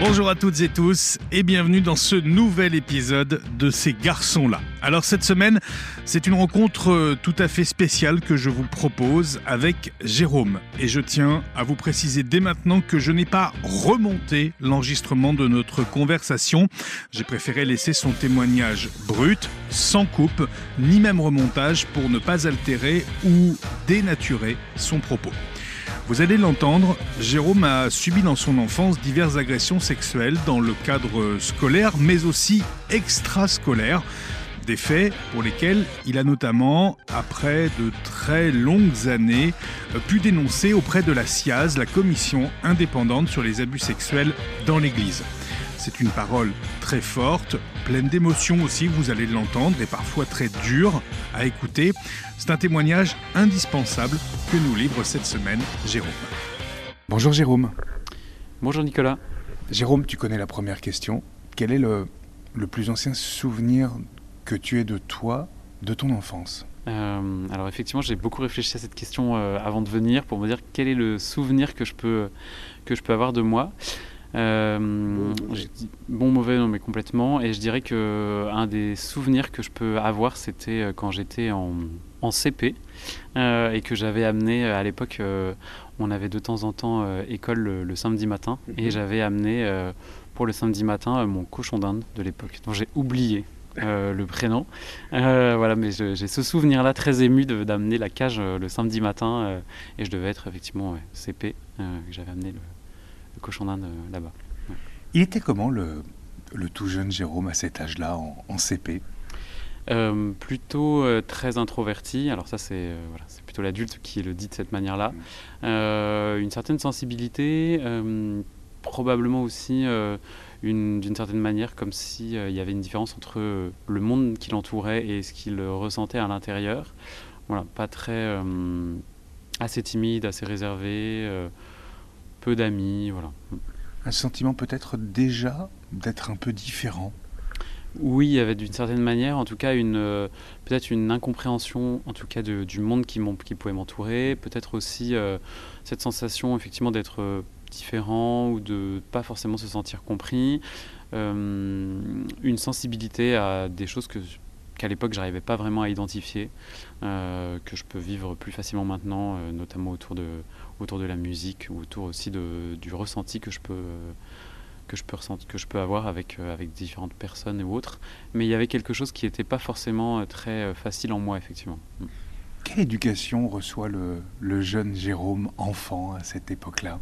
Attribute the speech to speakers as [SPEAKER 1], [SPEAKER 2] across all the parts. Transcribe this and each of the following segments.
[SPEAKER 1] Bonjour à toutes et tous et bienvenue dans ce nouvel épisode de ces garçons-là. Alors cette semaine, c'est une rencontre euh, tout à fait spéciale que je vous propose avec Jérôme. Et je tiens à vous préciser dès maintenant que je n'ai pas remonté l'enregistrement de notre conversation. J'ai préféré laisser son témoignage brut, sans coupe, ni même remontage pour ne pas altérer ou dénaturer son propos. Vous allez l'entendre, Jérôme a subi dans son enfance diverses agressions sexuelles dans le cadre scolaire, mais aussi extrascolaire. Des faits pour lesquels il a notamment, après de très longues années, pu dénoncer auprès de la CIAZ, la commission indépendante sur les abus sexuels dans l'Église. C'est une parole très forte, pleine d'émotions aussi, vous allez l'entendre, et parfois très dure à écouter. C'est un témoignage indispensable que nous livre cette semaine Jérôme.
[SPEAKER 2] Bonjour Jérôme.
[SPEAKER 3] Bonjour Nicolas.
[SPEAKER 2] Jérôme, tu connais la première question. Quel est le, le plus ancien souvenir que tu aies de toi, de ton enfance?
[SPEAKER 3] Euh, alors effectivement, j'ai beaucoup réfléchi à cette question euh, avant de venir pour me dire quel est le souvenir que je peux, que je peux avoir de moi. Euh, bon, mauvais, non, mais complètement. Et je dirais que un des souvenirs que je peux avoir, c'était quand j'étais en, en, CP euh, et que j'avais amené à l'époque. on avait de temps en temps école le, samedi matin et mhm. j'avais amené pour le samedi matin mon cochon d'Inde de l'époque, dont j'ai oublié le prénom. voilà, mais j'ai ce souvenir-là très ému d'amener la cage le samedi matin et je devais être effectivement CP j'avais amené le, cochon d'Inde euh, là-bas.
[SPEAKER 2] Il était comment le, le, tout jeune Jérôme à cet âge-là, en, CP
[SPEAKER 3] euh, plutôt euh, très introverti. Alors ça, c'est voilà, c'est plutôt l'adulte qui le dit de cette manière-là. Mm. une certaine sensibilité, probablement aussi d'une certaine manière comme s'il il y avait une différence entre le monde qui l'entourait et ce qu'il ressentait à l'intérieur. Voilà, pas très assez timide, assez réservé peu d'amis, voilà.
[SPEAKER 2] Un sentiment peut-être déjà d'être un peu différent
[SPEAKER 3] oui, il y avait d'une certaine manière, en tout cas, une euh, peut-être une incompréhension, en tout cas, du monde qui, qui pouvait m'entourer. Peut-être aussi euh, cette sensation, effectivement, d'être euh, différent ou de pas forcément se sentir compris. une sensibilité à des choses que qu'à l'époque j'arrivais pas vraiment à identifier, que je peux vivre plus facilement maintenant, notamment autour de, autour de la musique ou autour aussi du ressenti que je peux que je peux ressentir, que je peux avoir avec euh, avec différentes personnes ou autres. Mais il y avait quelque chose qui n'était pas forcément euh, très euh, facile en moi effectivement. Mm.
[SPEAKER 2] quelle éducation reçoit le, le jeune Jérôme enfant à cette époque-là?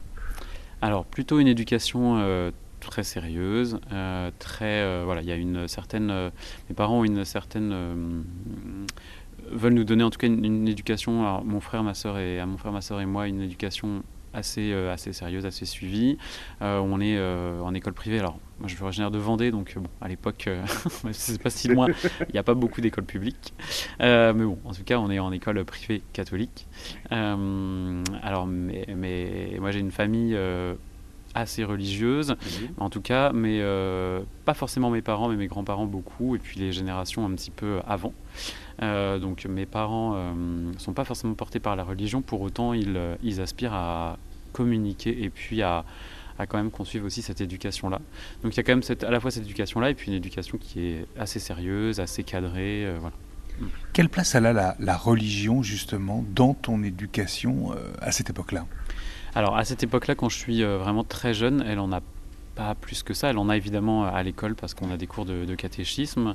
[SPEAKER 3] Alors plutôt une éducation très sérieuse, très voilà, il y a une certaine, mes parents ont une certaine veulent nous donner en tout cas une, éducation, alors mon frère, ma soeur et à mon frère, ma soeur et moi, une éducation assez, euh, assez sérieuse, assez suivie. Euh, on est euh, en école privée. Alors, moi, je suis originaire de Vendée, donc bon, à l'époque, c'est pas si loin. Il n'y a pas beaucoup d'écoles publiques, mais bon, en tout cas, on est en école privée catholique. alors, mais, mais, moi, j'ai une famille assez religieuse, en tout cas, mais pas forcément mes parents, mais mes grands-parents beaucoup, et puis les générations un petit peu avant. Euh, donc mes parents ne euh, sont pas forcément portés par la religion, pour autant ils, ils aspirent à communiquer et puis à, à quand même qu'on suive aussi cette éducation-là. Donc il y a quand même cette, à la fois cette éducation-là et puis une éducation qui est assez sérieuse, assez cadrée. voilà.
[SPEAKER 2] Quelle place a la, la, religion justement dans ton éducation à cette époque-là?
[SPEAKER 3] Alors à cette époque-là, quand je suis vraiment très jeune, elle en a pas plus que ça. Elle en a évidemment à l'école parce qu'on a des cours de, catéchisme. Mhm.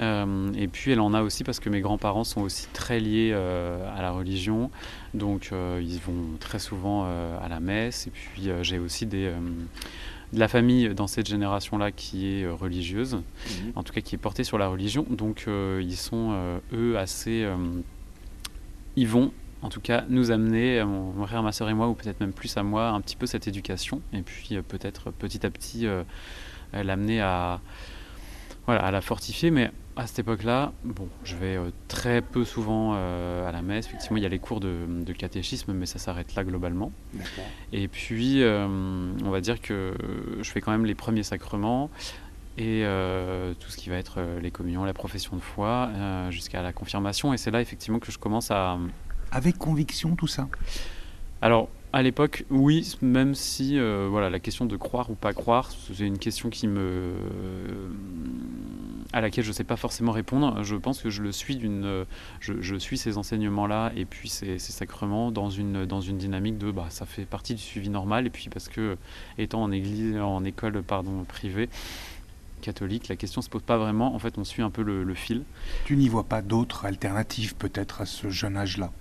[SPEAKER 3] Euh, et puis elle en a aussi parce que mes grands-parents sont aussi très liés euh, à la religion. Donc euh, ils vont très souvent à la messe. Et puis j'ai aussi des, de la famille dans cette génération-là qui est religieuse, mhm. en tout cas qui est portée sur la religion. Donc ils sont eux assez... ils vont en tout cas nous amener, mon frère, ma soeur et moi, ou peut-être même plus à moi, un petit peu cette éducation, et puis euh, peut-être petit à petit euh, l'amener à, voilà, à la fortifier. Mais à cette époque-là, bon, je vais euh, très peu souvent à la messe. Effectivement, il y a les cours de, catéchisme, mais ça s'arrête là globalement. Et puis, on va dire que je fais quand même les premiers sacrements et tout ce qui va être les communions, la profession de foi, jusqu'à la confirmation. Et c'est là effectivement que je commence à,
[SPEAKER 2] avec conviction tout ça
[SPEAKER 3] Alors, À l'époque, oui, même si euh, voilà, la question de croire ou pas croire, c'est une question qui me, à laquelle je ne sais pas forcément répondre. Je pense que je le suis d'une, je, suis ces enseignements-là et puis ces, sacrements dans une, dans une dynamique de, bah, ça fait partie du suivi normal et puis parce que étant en église, en école pardon privée catholique, la question se pose pas vraiment. En fait, on suit un peu le, le fil.
[SPEAKER 2] Tu n'y vois pas d'autres alternatives peut-être à ce jeune âge-là?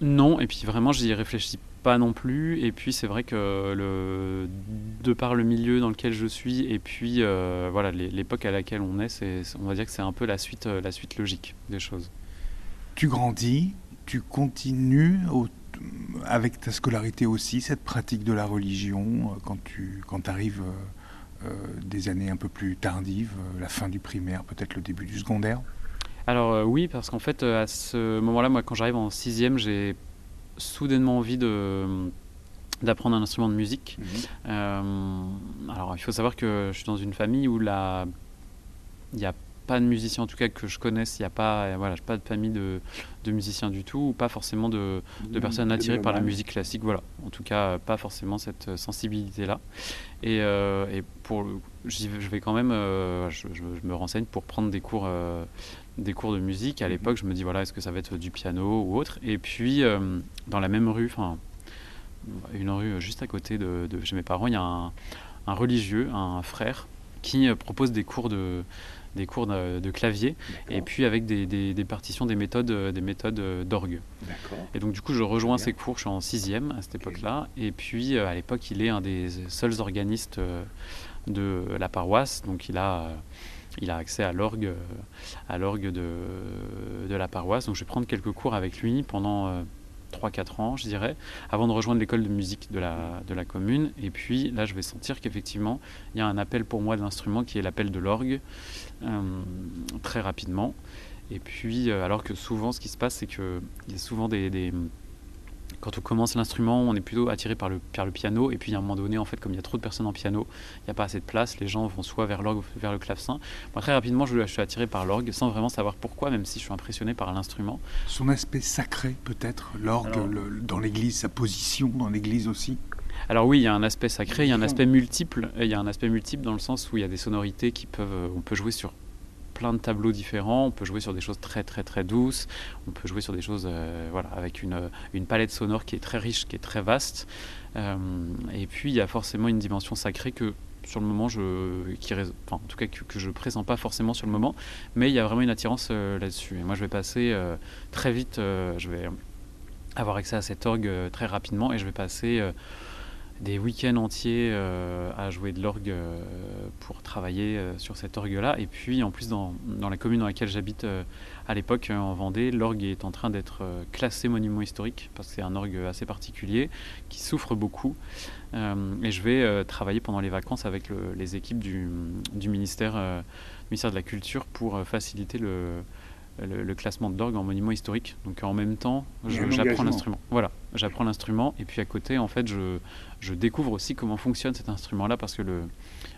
[SPEAKER 3] Non, et puis vraiment, j'y réfléchis pas non plus. Et puis c'est vrai que le, de par le milieu dans lequel je suis et puis euh, voilà l'époque à laquelle on est, c'est, on va dire que c'est un peu la suite, euh, la suite logique des choses.
[SPEAKER 2] Tu grandis, tu continues avec ta scolarité aussi cette pratique de la religion euh, quand tu quand arrives des années un peu plus tardives, la fin du primaire, peut-être le début du secondaire?
[SPEAKER 3] Alors oui, parce qu'en fait à ce moment-là, moi quand j'arrive en sixième, j'ai soudainement envie de d'apprendre un instrument de musique. Mhm. Euh, alors, il faut savoir que je suis dans une famille où la... il n'y a pas de musiciens, en tout cas que je connaisse, il n'y a pas, voilà, pas de famille de, de, musiciens du tout, ou pas forcément de, de personnes attirées par la musique classique. Voilà, en tout cas, pas forcément cette sensibilité-là. Et, euh, et, pour, je vais quand même, euh, je, je, me renseigne pour prendre des cours des cours de musique. À mhm. l'époque, je me dis, voilà, est-ce que ça va être du piano ou autre? Et puis, euh, dans la même rue, enfin, une rue juste à côté de, chez mes parents, il y a un, religieux, un frère, qui euh, propose des cours de des cours de, clavier. Et puis avec des, des, partitions des méthodes des méthodes d'orgue. Et donc du coup je rejoins ces cours je suis en sixième à cette époque là et puis euh, à l'époque il est un des seuls organistes de la paroisse. Donc il a il a accès à l'orgue, euh, à l'orgue de, de, la paroisse. Donc je vais prendre quelques cours avec lui pendant 3-4 euh, ans, je dirais, avant de rejoindre l'école de musique de la, de la commune. Et puis là, je vais sentir qu'effectivement, il y a un appel pour moi de l'instrument qui est l'appel de l'orgue, euh, très rapidement. Et puis, alors que souvent, ce qui se passe, c'est qu'il y a souvent des quand on commence l'instrument, on est plutôt attiré par le, par le piano. Et puis à un moment donné, en fait, comme il y a trop de personnes en piano, il n'y a pas assez de place. Les gens vont soit vers l'orgue, vers le clavecin. Moi, très rapidement, je, suis attiré par l'orgue, sans vraiment savoir pourquoi, même si je suis impressionné par l'instrument.
[SPEAKER 2] Son aspect sacré, peut-être, l'orgue dans l'église, sa position dans l'église aussi?
[SPEAKER 3] Alors oui, il y a un aspect sacré, il y a un aspect multiple. Il y a un aspect multiple dans le sens où il y a des sonorités qui peuvent, on peut jouer sur plein de tableaux différents. On peut jouer sur des choses très très très douces. On peut jouer sur des choses euh, voilà, avec une, une, palette sonore qui est très riche, qui est très vaste. Euh, et puis il y a forcément une dimension sacrée que sur le moment, je, qui, enfin, en tout cas que, je présente pas forcément sur le moment, mais il y a vraiment une attirance euh, là-dessus. Et moi, je vais passer très vite, je vais avoir accès à cet orgue très rapidement et je vais passer des week-ends entiers euh, à jouer de l'orgue euh, pour travailler euh, sur cet orgue-là. Et puis en plus dans, la commune dans laquelle j'habite à l'époque en Vendée, l'orgue est en train d'être classé monument historique parce que c'est un orgue assez particulier qui souffre beaucoup. et je vais travailler pendant les vacances avec les équipes du, du ministère, ministère de la Culture pour faciliter le, le, classement de l'orgue en monument historique. Donc en même temps, j'apprends l'instrument. Voilà, j'apprends l'instrument et puis à côté, en fait, je, je découvre aussi comment fonctionne cet instrument-là parce que le,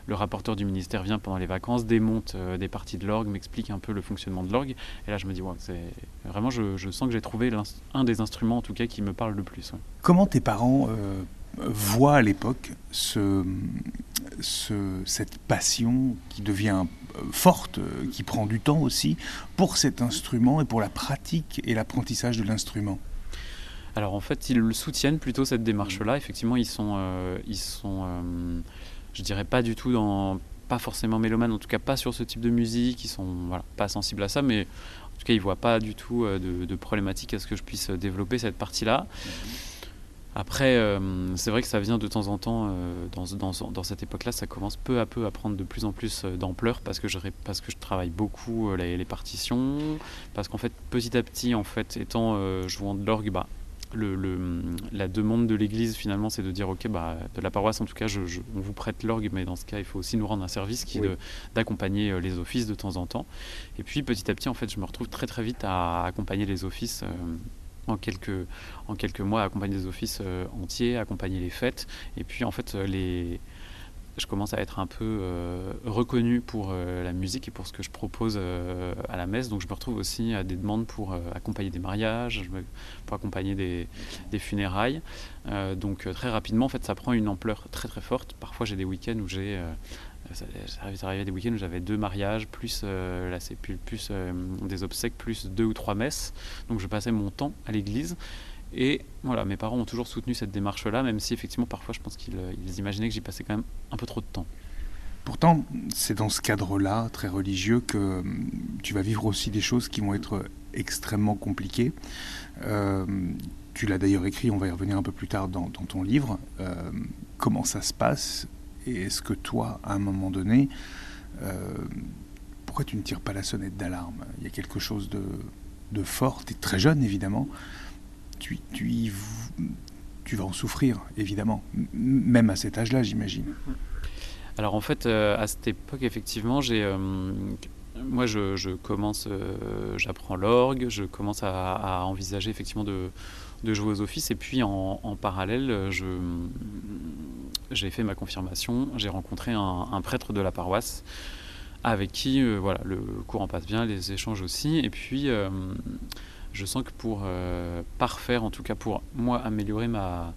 [SPEAKER 3] le, rapporteur du ministère vient pendant les vacances, démonte euh, des parties de l'orgue, m'explique un peu le fonctionnement de l'orgue. Et là, je me dis, ouais, c'est vraiment, je, je, sens que j'ai trouvé un des instruments en tout cas qui me parle le plus.
[SPEAKER 2] Comment tes parents euh, voient à l'époque ce, ce, cette passion qui devient forte, euh, qui prend du temps aussi, pour cet instrument et pour la pratique et l'apprentissage de l'instrument
[SPEAKER 3] alors en fait, ils soutiennent plutôt cette démarche-là. Effectivement, ils sont, euh, ils sont je dirais pas du tout dans, pas forcément mélomanes, en tout cas pas sur ce type de musique. Ils sont voilà, pas sensibles à ça, mais en tout cas, ils voient pas du tout de, de problématique à ce que je puisse développer cette partie-là. Après, euh, c'est vrai que ça vient de temps en temps, euh, dans, dans, dans, cette époque-là, ça commence peu à peu à prendre de plus en plus euh, d'ampleur parce que je, parce que je travaille beaucoup les, partitions, parce qu'en fait, petit à petit, en fait, étant jouant de l'orgue, bah, le, le, la demande de l'Église finalement, c'est de dire, ok, bah, de la paroisse en tout cas, je, on vous prête l'orgue, mais dans ce cas, il faut aussi nous rendre un service qui est d'accompagner les offices de temps en temps. Et puis, petit à petit, en fait, je me retrouve très très vite à accompagner les offices en quelques, en quelques mois, accompagner des offices euh, entiers, accompagner les fêtes. Et puis, en fait, euh, les, je commence à être un peu euh, reconnu pour euh, la musique et pour ce que je propose à la messe. Donc je me retrouve aussi à des demandes pour accompagner des mariages, pour accompagner des, des funérailles. donc très rapidement, en fait, ça prend une ampleur très très forte. Parfois, j'ai des week-ends où j'ai ça, arrivait des week-ends où j'avais deux mariages, plus, là, plus, plus des obsèques, plus deux ou trois messes. Donc je passais mon temps à l'église. Et voilà, mes parents ont toujours soutenu cette démarche-là, même si effectivement parfois je pense qu'ils euh, imaginaient que j'y passais quand même un peu trop de temps.
[SPEAKER 2] Pourtant, c'est dans ce cadre-là, très religieux, que hum, tu vas vivre aussi des choses qui vont être extrêmement compliquées. Euh, tu l'as d'ailleurs écrit, on va y revenir un peu plus tard dans, ton livre. Euh, comment ça se passe Et est-ce que toi, à un moment donné, pourquoi tu ne tires pas la sonnette d'alarme? Il y a quelque chose de, fort, tu es très jeune évidemment, tu, tu, tu vas en souffrir, évidemment, même à cet âge-là, j'imagine.
[SPEAKER 3] Alors en fait, euh, à cette époque, effectivement, euh, moi, euh, j'apprends l'orgue, je commence à, envisager effectivement de, de, jouer aux offices, et puis en, parallèle, je, j'ai fait ma confirmation, j'ai rencontré un, prêtre de la paroisse avec qui, voilà, le courant passe bien, les échanges aussi, et puis je sens que pour euh, parfaire, en tout cas pour moi améliorer ma,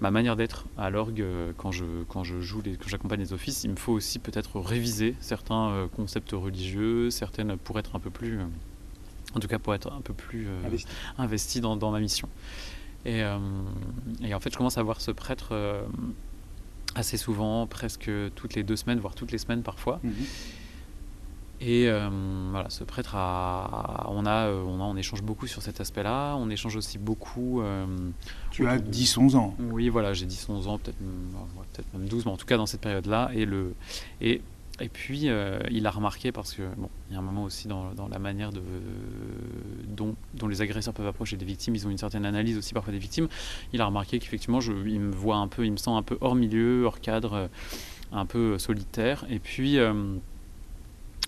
[SPEAKER 3] ma manière d'être à l'orgue euh, quand je, quand je joue, les, quand j'accompagne les offices, il me faut aussi peut-être réviser certains euh, concepts religieux, certaines pour être un peu plus, en tout cas pour être un peu plus investi, dans, dans, ma mission. Et, et, en fait, je commence à voir ce prêtre assez souvent, presque toutes les deux semaines, voire toutes les semaines parfois. Mhm. Et euh, voilà, ce prêtre, a, on, a, euh, on, a, on échange beaucoup sur cet aspect-là. On échange aussi beaucoup. Euh,
[SPEAKER 2] tu as 10-11 ans
[SPEAKER 3] Oui, voilà, j'ai 10-11 ans, peut-être peut même 12, mais en tout cas dans cette période-là. Et, le, et, et puis, il a remarqué, parce que bon, il y a un moment aussi dans, dans la manière dont, dont, les agresseurs peuvent approcher des victimes, ils ont une certaine analyse aussi parfois des victimes. Il a remarqué qu'effectivement, il me voit un peu, il me sent un peu hors milieu, hors cadre, un peu solitaire. Et puis.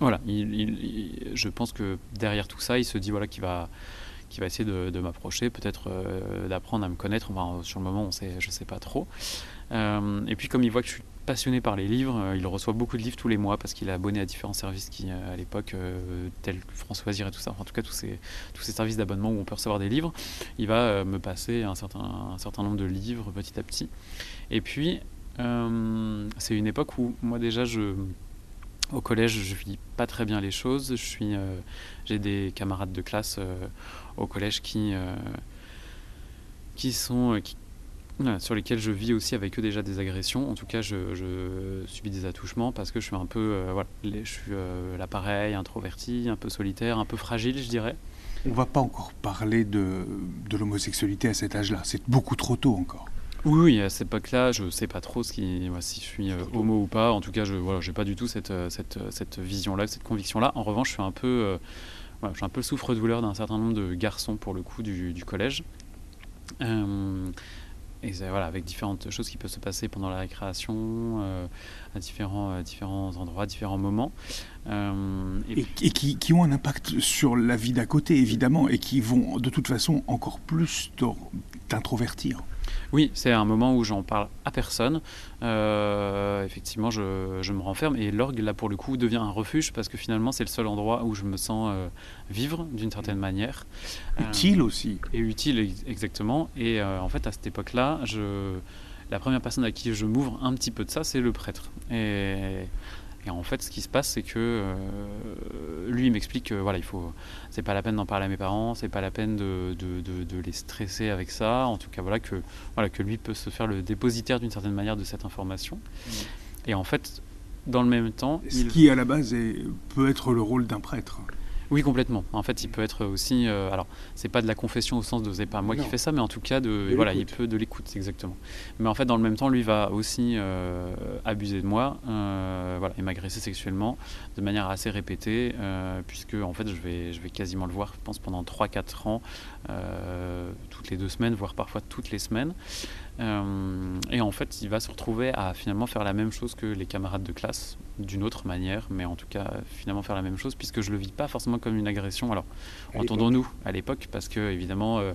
[SPEAKER 3] Voilà, je pense que derrière tout ça, il se dit voilà qu'il va, va essayer de, m'approcher, peut-être euh, d'apprendre à me connaître. sur le moment, on sait, je ne sais pas trop. Euh, et puis comme il voit que je suis passionné par les livres, euh, il reçoit beaucoup de livres tous les mois parce qu'il est abonné à différents services qui, à l'époque, tels que Françoisir et tout ça, en tout cas tous ces, services d'abonnement où on peut recevoir des livres, il va me passer un certain, nombre de livres petit à petit. Et puis, c'est une époque où moi déjà au collège, je vis pas très bien les choses. Euh, j'ai des camarades de classe euh, au collège euh, qui sont, sur lesquels je vis aussi avec eux déjà des agressions. En tout cas, je, subis des attouchements parce que je suis un peu, voilà, je suis l'appareil, introverti, un peu solitaire, un peu fragile, je dirais.
[SPEAKER 2] On va pas encore parler de, de l'homosexualité à cet âge-là. C'est beaucoup trop tôt encore.
[SPEAKER 3] Oui, à cette époque-là, je ne sais pas trop ce qui, si je suis euh, homo ou pas. En tout cas, je n'ai voilà, pas du tout cette, euh, cette, euh, cette vision-là, cette conviction-là. En revanche, je suis un peu, voilà, je suis un peu souffre-douleur d'un certain nombre de garçons, pour le coup, du, du collège. Et voilà, avec différentes choses qui peuvent se passer pendant la récréation, à différents, différents endroits, différents moments.
[SPEAKER 2] et, et, qui, qui, ont un impact sur la vie d'à côté, évidemment, et qui vont de toute façon encore plus t'introvertir.
[SPEAKER 3] Oui, c'est un moment où j'en parle à personne. Euh, effectivement, je, me renferme et l'orgue, là, pour le coup, devient un refuge parce que finalement, c'est le seul endroit où je me sens euh, vivre d'une certaine manière.
[SPEAKER 2] Utile aussi.
[SPEAKER 3] Et utile, exactement. Et euh, en fait, à cette époque-là, la première personne à qui je m'ouvre un petit peu de ça, c'est le prêtre. Et et en fait, ce qui se passe, c'est que euh, lui, il m'explique que voilà, il faut, c'est pas la peine d'en parler à mes parents, c'est pas la peine de, de, de, les stresser avec ça. En tout cas, voilà que, voilà que lui peut se faire le dépositaire d'une certaine manière de cette information. Mmh. Et en fait, dans le même temps,
[SPEAKER 2] ce qui à la base est, peut être le rôle d'un prêtre.
[SPEAKER 3] Oui, complètement. En fait, il peut être aussi. Euh, alors, c'est pas de la confession au sens de c'est pas moi qui fais ça, mais en tout cas, de, voilà, il peut de l'écoute, exactement. Mais en fait, dans le même temps, lui va aussi euh, abuser de moi, euh, voilà, et m'agresser sexuellement de manière assez répétée, puisque en fait, je vais, je vais quasiment le voir, je pense, pendant 3-4 ans, toutes les deux semaines, voire parfois toutes les semaines. Euh, et en fait, il va se retrouver à finalement faire la même chose que les camarades de classe, d'une autre manière, mais en tout cas, finalement faire la même chose, puisque je le vis pas forcément comme une agression. Alors, entendons-nous à l'époque, parce que évidemment, euh,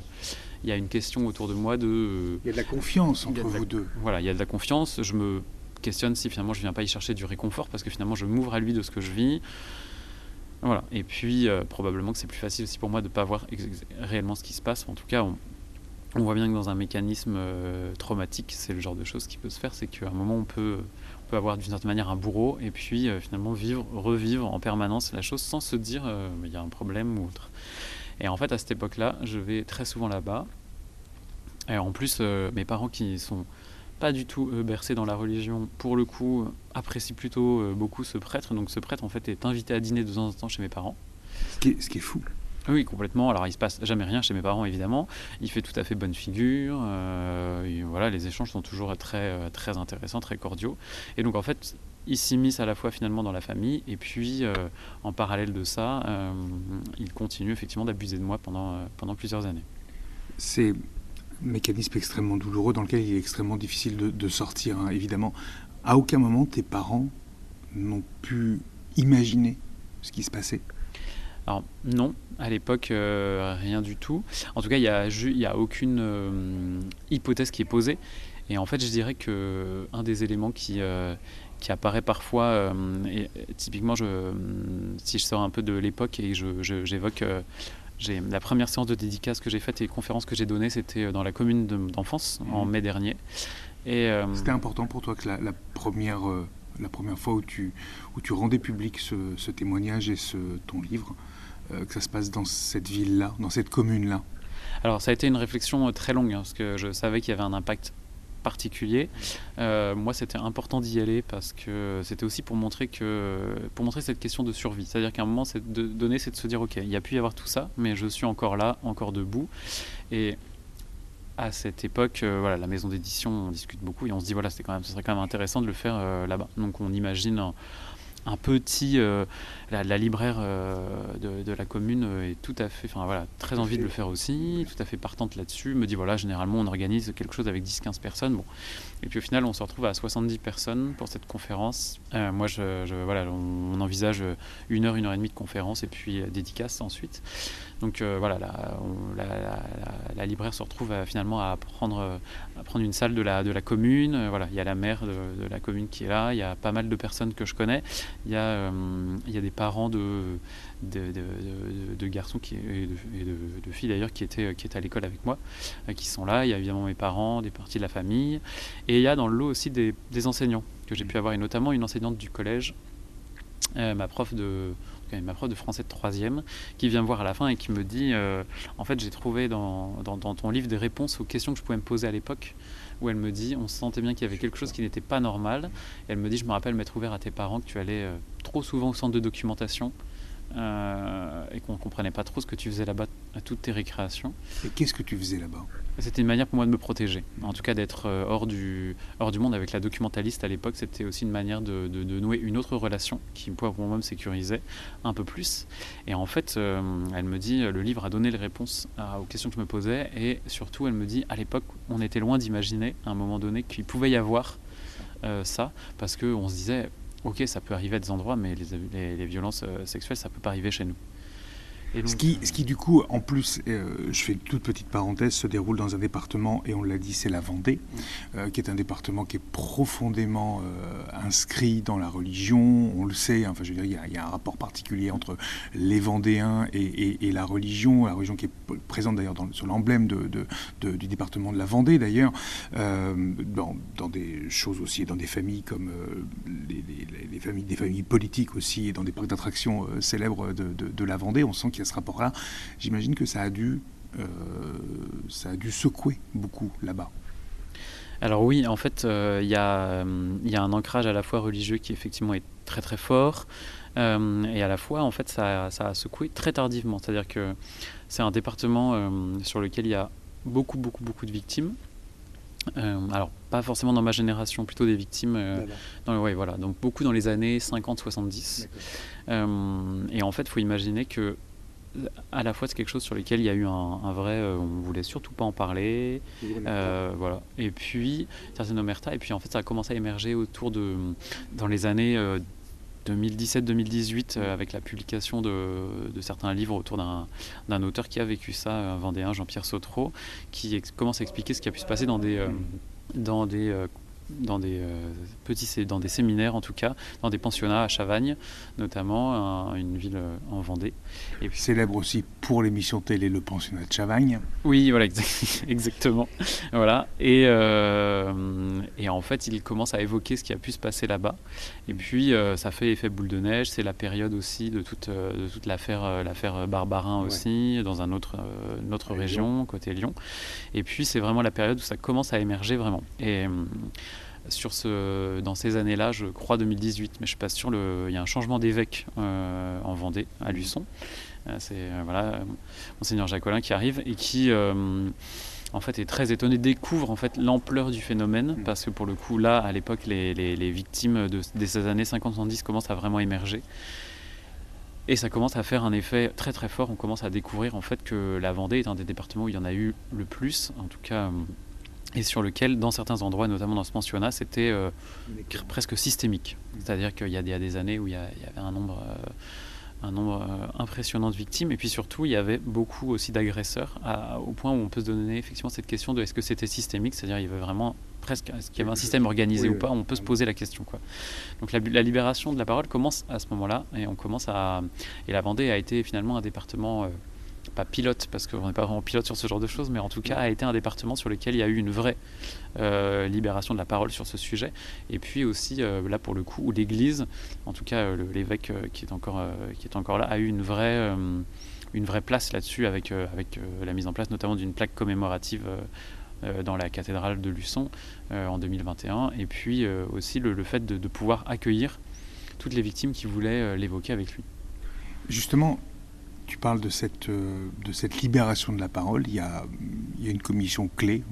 [SPEAKER 3] il y a une question autour de moi de.
[SPEAKER 2] il y a de la confiance entre vous deux.
[SPEAKER 3] Voilà, il y a de la confiance. Je me questionne si finalement je viens pas y chercher du réconfort parce que finalement je m'ouvre à lui de ce que je vis. Voilà. Et puis probablement que c'est plus facile aussi pour moi de ne pas voir réellement ce qui se passe. En tout cas, on, on voit bien que dans un mécanisme traumatique, c'est le genre de choses qui peut se faire, c'est qu'à un moment on peut, peut avoir d'une certaine manière un bourreau et puis finalement vivre, revivre en permanence la chose sans se dire il y a un problème ou autre. Et en fait, à cette époque-là, je vais très souvent là-bas. Et en plus, euh, mes parents qui sont pas du tout bercés dans la religion, pour le coup, apprécient plutôt euh, beaucoup ce prêtre. Donc ce prêtre, en fait, est invité à dîner de temps en temps chez mes parents.
[SPEAKER 2] Ce qui est fou.
[SPEAKER 3] Oui, complètement. Alors, il se passe jamais rien chez mes parents, évidemment. Il fait tout à fait bonne figure. Euh, voilà, les échanges sont toujours très, très intéressants, très cordiaux. Et donc, en fait, il s'immisce à la fois finalement dans la famille et puis euh, en parallèle de ça, euh, il continue effectivement d'abuser de moi pendant, euh, pendant plusieurs années.
[SPEAKER 2] C'est un mécanisme extrêmement douloureux dans lequel il est extrêmement difficile de, sortir, hein, évidemment. À aucun moment tes parents n'ont pu imaginer ce qui se passait
[SPEAKER 3] alors non, à l'époque, rien du tout. En tout cas, il n'y a, a, aucune hypothèse qui est posée. Et en fait, je dirais que un des éléments qui, qui apparaît parfois. Euh, et, typiquement, je, si je sors un peu de l'époque et j'évoque euh, la première séance de dédicace que j'ai faite et conférence que j'ai donnée, c'était euh, dans la commune d'enfance en mhm. mai dernier.
[SPEAKER 2] C'était important pour toi que la, première la première fois où tu où tu rendais public ce, témoignage et ce ton livre, que ça se passe dans cette ville là, dans cette commune là.
[SPEAKER 3] Alors ça a été une réflexion très longue hein, parce que je savais qu'il y avait un impact particulier. Euh, moi, c'était important d'y aller parce que c'était aussi pour montrer que pour montrer cette question de survie. C'est-à-dire qu'à un moment, c'est de c'est de se dire, ok, il y a pu y avoir tout ça, mais je suis encore là, encore debout. Et à cette époque, euh, voilà, la maison d'édition, on discute beaucoup et on se dit, voilà, c'est quand même, ce serait quand même intéressant de le faire euh, là-bas. Donc, on imagine un petit, euh, la, libraire euh, de, la commune est tout à fait, enfin voilà, très envie de le faire aussi, tout à fait partante là-dessus, me dit voilà, généralement on organise quelque chose avec 10-15 personnes, bon. Et puis au final on se retrouve à 70 personnes pour cette conférence. Euh, moi je, voilà, on, envisage une heure, une heure et demie de conférence et puis dédicace ensuite. Donc voilà, la, libraire se retrouve finalement à prendre, à prendre une salle de la, de la commune. voilà, il y a la maire de, de, la commune qui est là, il y a pas mal de personnes que je connais. Il y a, euh, il y a des parents de, de, garçons qui, et, de, filles d'ailleurs qui étaient, qui étaient à l'école avec moi, euh, qui sont là. Il y a évidemment mes parents, des parties de la famille. Et il y a dans le lot aussi des, enseignants que j'ai pu avoir, et notamment une enseignante du collège, euh, ma prof de ma prof de français de troisième, qui vient me voir à la fin et qui me dit en fait j'ai trouvé dans, dans, dans, ton livre des réponses aux questions que je pouvais me poser à l'époque où elle me dit, on sentait bien qu'il y avait quelque chose qui n'était pas normal. elle me dit, je me rappelle m'être ouvert à tes parents que tu allais euh, trop souvent au centre de documentation euh, et qu'on ne comprenait pas trop ce que tu faisais là-bas à toutes tes récréations.
[SPEAKER 2] Et qu'est-ce que tu faisais là-bas?
[SPEAKER 3] C'était une manière pour moi de me protéger, en tout cas d'être euh, hors, du, hors du monde avec la documentaliste à l'époque. C'était aussi une manière de, nouer une autre relation qui pour moi me sécurisait un peu plus. Et en fait, euh, elle me dit, le livre a donné les réponses aux questions que je me posais et surtout elle me dit, à l'époque, on était loin d'imaginer à un moment donné qu'il pouvait y avoir ça, parce qu'on se disait, ok, ça peut arriver à des endroits, mais les, violences euh, sexuelles, ça peut pas arriver chez nous
[SPEAKER 2] ce, qui, ce qui, du coup, en plus, euh, je fais une toute petite parenthèse, se déroule dans un département, et on l'a dit, c'est la Vendée, euh, qui est un département qui est profondément euh, inscrit dans la religion. On le sait, enfin, je veux dire, il y, a, un rapport particulier entre les Vendéens et, la religion, la religion qui est présente d'ailleurs sur l'emblème du département de la Vendée, d'ailleurs, dans, dans, des choses aussi, dans des familles comme les, familles, des familles politiques aussi, et dans des parcs d'attractions célèbres de, la Vendée. On sent qu'il y a ce rapport-là, j'imagine que ça a dû, euh, ça a dû secouer beaucoup là-bas.
[SPEAKER 3] Alors oui, en fait, euh, il y, y, a un ancrage à la fois religieux qui effectivement est très très fort, euh, et à la fois, en fait, ça, ça a secoué très tardivement. C'est-à-dire que c'est un département sur lequel il y a beaucoup, beaucoup, beaucoup de victimes. alors, pas forcément dans ma génération, plutôt des victimes. dans, ouais, voilà, donc beaucoup dans les années 50-70. et en fait, il faut imaginer que à la fois c'est quelque chose sur lequel il y a eu un, vrai euh, on voulait surtout pas en parler. Euh, voilà. Et puis certaines omerta et puis en fait ça a commencé à émerger autour de dans les années 2017-2018 euh, avec la publication de, certains livres autour d'un auteur qui a vécu ça un vendéen Jean-Pierre Sautreau qui commence à expliquer ce qui a pu se passer dans des dans des dans des euh, petits, dans des séminaires en tout cas, dans des pensionnats à Chavagne, notamment une ville euh, en Vendée.
[SPEAKER 2] Et puis... Célèbre aussi pour l'émission télé le pensionnat de Chavagne.
[SPEAKER 3] Oui, voilà, exactement. voilà. Et, euh, et en fait, il commence à évoquer ce qui a pu se passer là-bas. Et puis, ça fait effet boule de neige. C'est la période aussi de toute, de toute l'affaire, l'affaire Barbarin aussi, dans un autre, une autre région, côté Lyon. Et puis, c'est vraiment la période où ça commence à émerger vraiment. Et sur ce, dans ces années-là, je crois 2018, mais je suis pas sûr. Le, il y a un changement d'évêque euh, en Vendée, à Luçon. Euh, c'est euh, voilà, monseigneur Jacquelin qui arrive et qui en fait est très étonné, découvre en fait l'ampleur du phénomène mm. parce que pour le coup là, à l'époque, les, les, victimes de, ces années 50-70 commencent à vraiment émerger. Et ça commence à faire un effet très très fort. On commence à découvrir en fait que la Vendée est un des départements où il y en a eu le plus, en tout cas et sur lequel, dans certains endroits, notamment dans ce pensionnat, c'était euh, presque systémique. C'est-à-dire qu'il y, a des années où il y, avait un nombre, euh, un nombre euh, impressionnant de victimes, et puis surtout, il y avait beaucoup aussi d'agresseurs, au point où on peut se donner effectivement cette question de est-ce que c'était systémique, c'est-à-dire il y avait vraiment presque, est-ce qu'il y avait un système organisé ou pas, on peut se poser la question. Quoi. Donc la, la, libération de la parole commence à ce moment-là, et on commence à... Et la Vendée a été finalement un département pas pilote, parce qu'on n'est pas vraiment pilote sur ce genre de choses, mais en tout cas a été un département sur lequel il y a eu une vraie euh, libération de la parole sur ce sujet. Et puis aussi, euh, là pour le coup, où l'Église, en tout cas euh, l'évêque qui, est encore, qui est encore là, a eu une vraie, une vraie place là-dessus avec, avec la mise en place notamment d'une plaque commémorative. dans la cathédrale de Luçon en 2021, et puis aussi le, fait de, de pouvoir accueillir toutes les victimes qui voulaient l'évoquer avec lui.
[SPEAKER 2] Justement, tu parles de cette, euh, de cette libération de la parole. Il y a, il y a une commission clé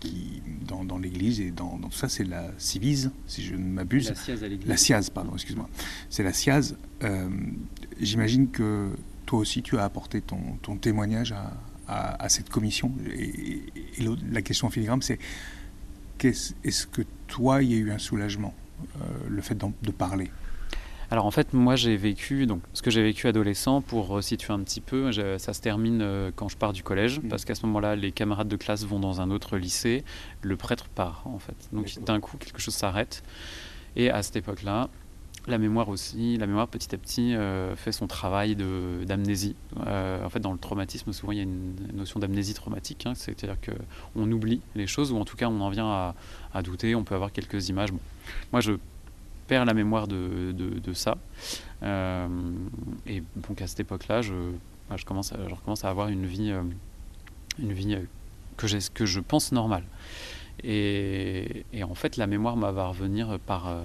[SPEAKER 2] qui, dans, dans l'Église et dans, tout ça, c'est la Civise, si je ne m'abuse.
[SPEAKER 3] La SIAZ à l'Église.
[SPEAKER 2] La SIAZ, pardon, excuse-moi. C'est la SIAZ. Euh, j'imagine que toi aussi, tu as apporté ton, ton témoignage à, à, cette commission. Et, la question en filigrane, c'est est-ce que toi, il y a eu un soulagement, euh, le fait de parler?
[SPEAKER 3] Alors en fait, moi j'ai vécu, donc ce que j'ai vécu adolescent, pour situer un petit peu, ça se termine euh, quand je pars du collège, mmh. parce qu'à ce moment-là, les camarades de classe vont dans un autre lycée, le prêtre part en fait. Donc d'un coup, quelque chose s'arrête. Et à cette époque-là, la mémoire aussi, la mémoire petit à petit euh, fait son travail d'amnésie. Euh, en fait, dans le traumatisme, souvent il y a une notion d'amnésie traumatique, hein, c'est-à-dire qu'on oublie les choses, ou en tout cas on en vient à, à douter, on peut avoir quelques images. Bon. Moi je perds la mémoire de, de, ça. Euh, et donc à cette époque-là, je, bah, je, commence à, je recommence à avoir une vie, euh, une vie euh, que, que je pense normale. Et, et, en fait, la mémoire va revenir par,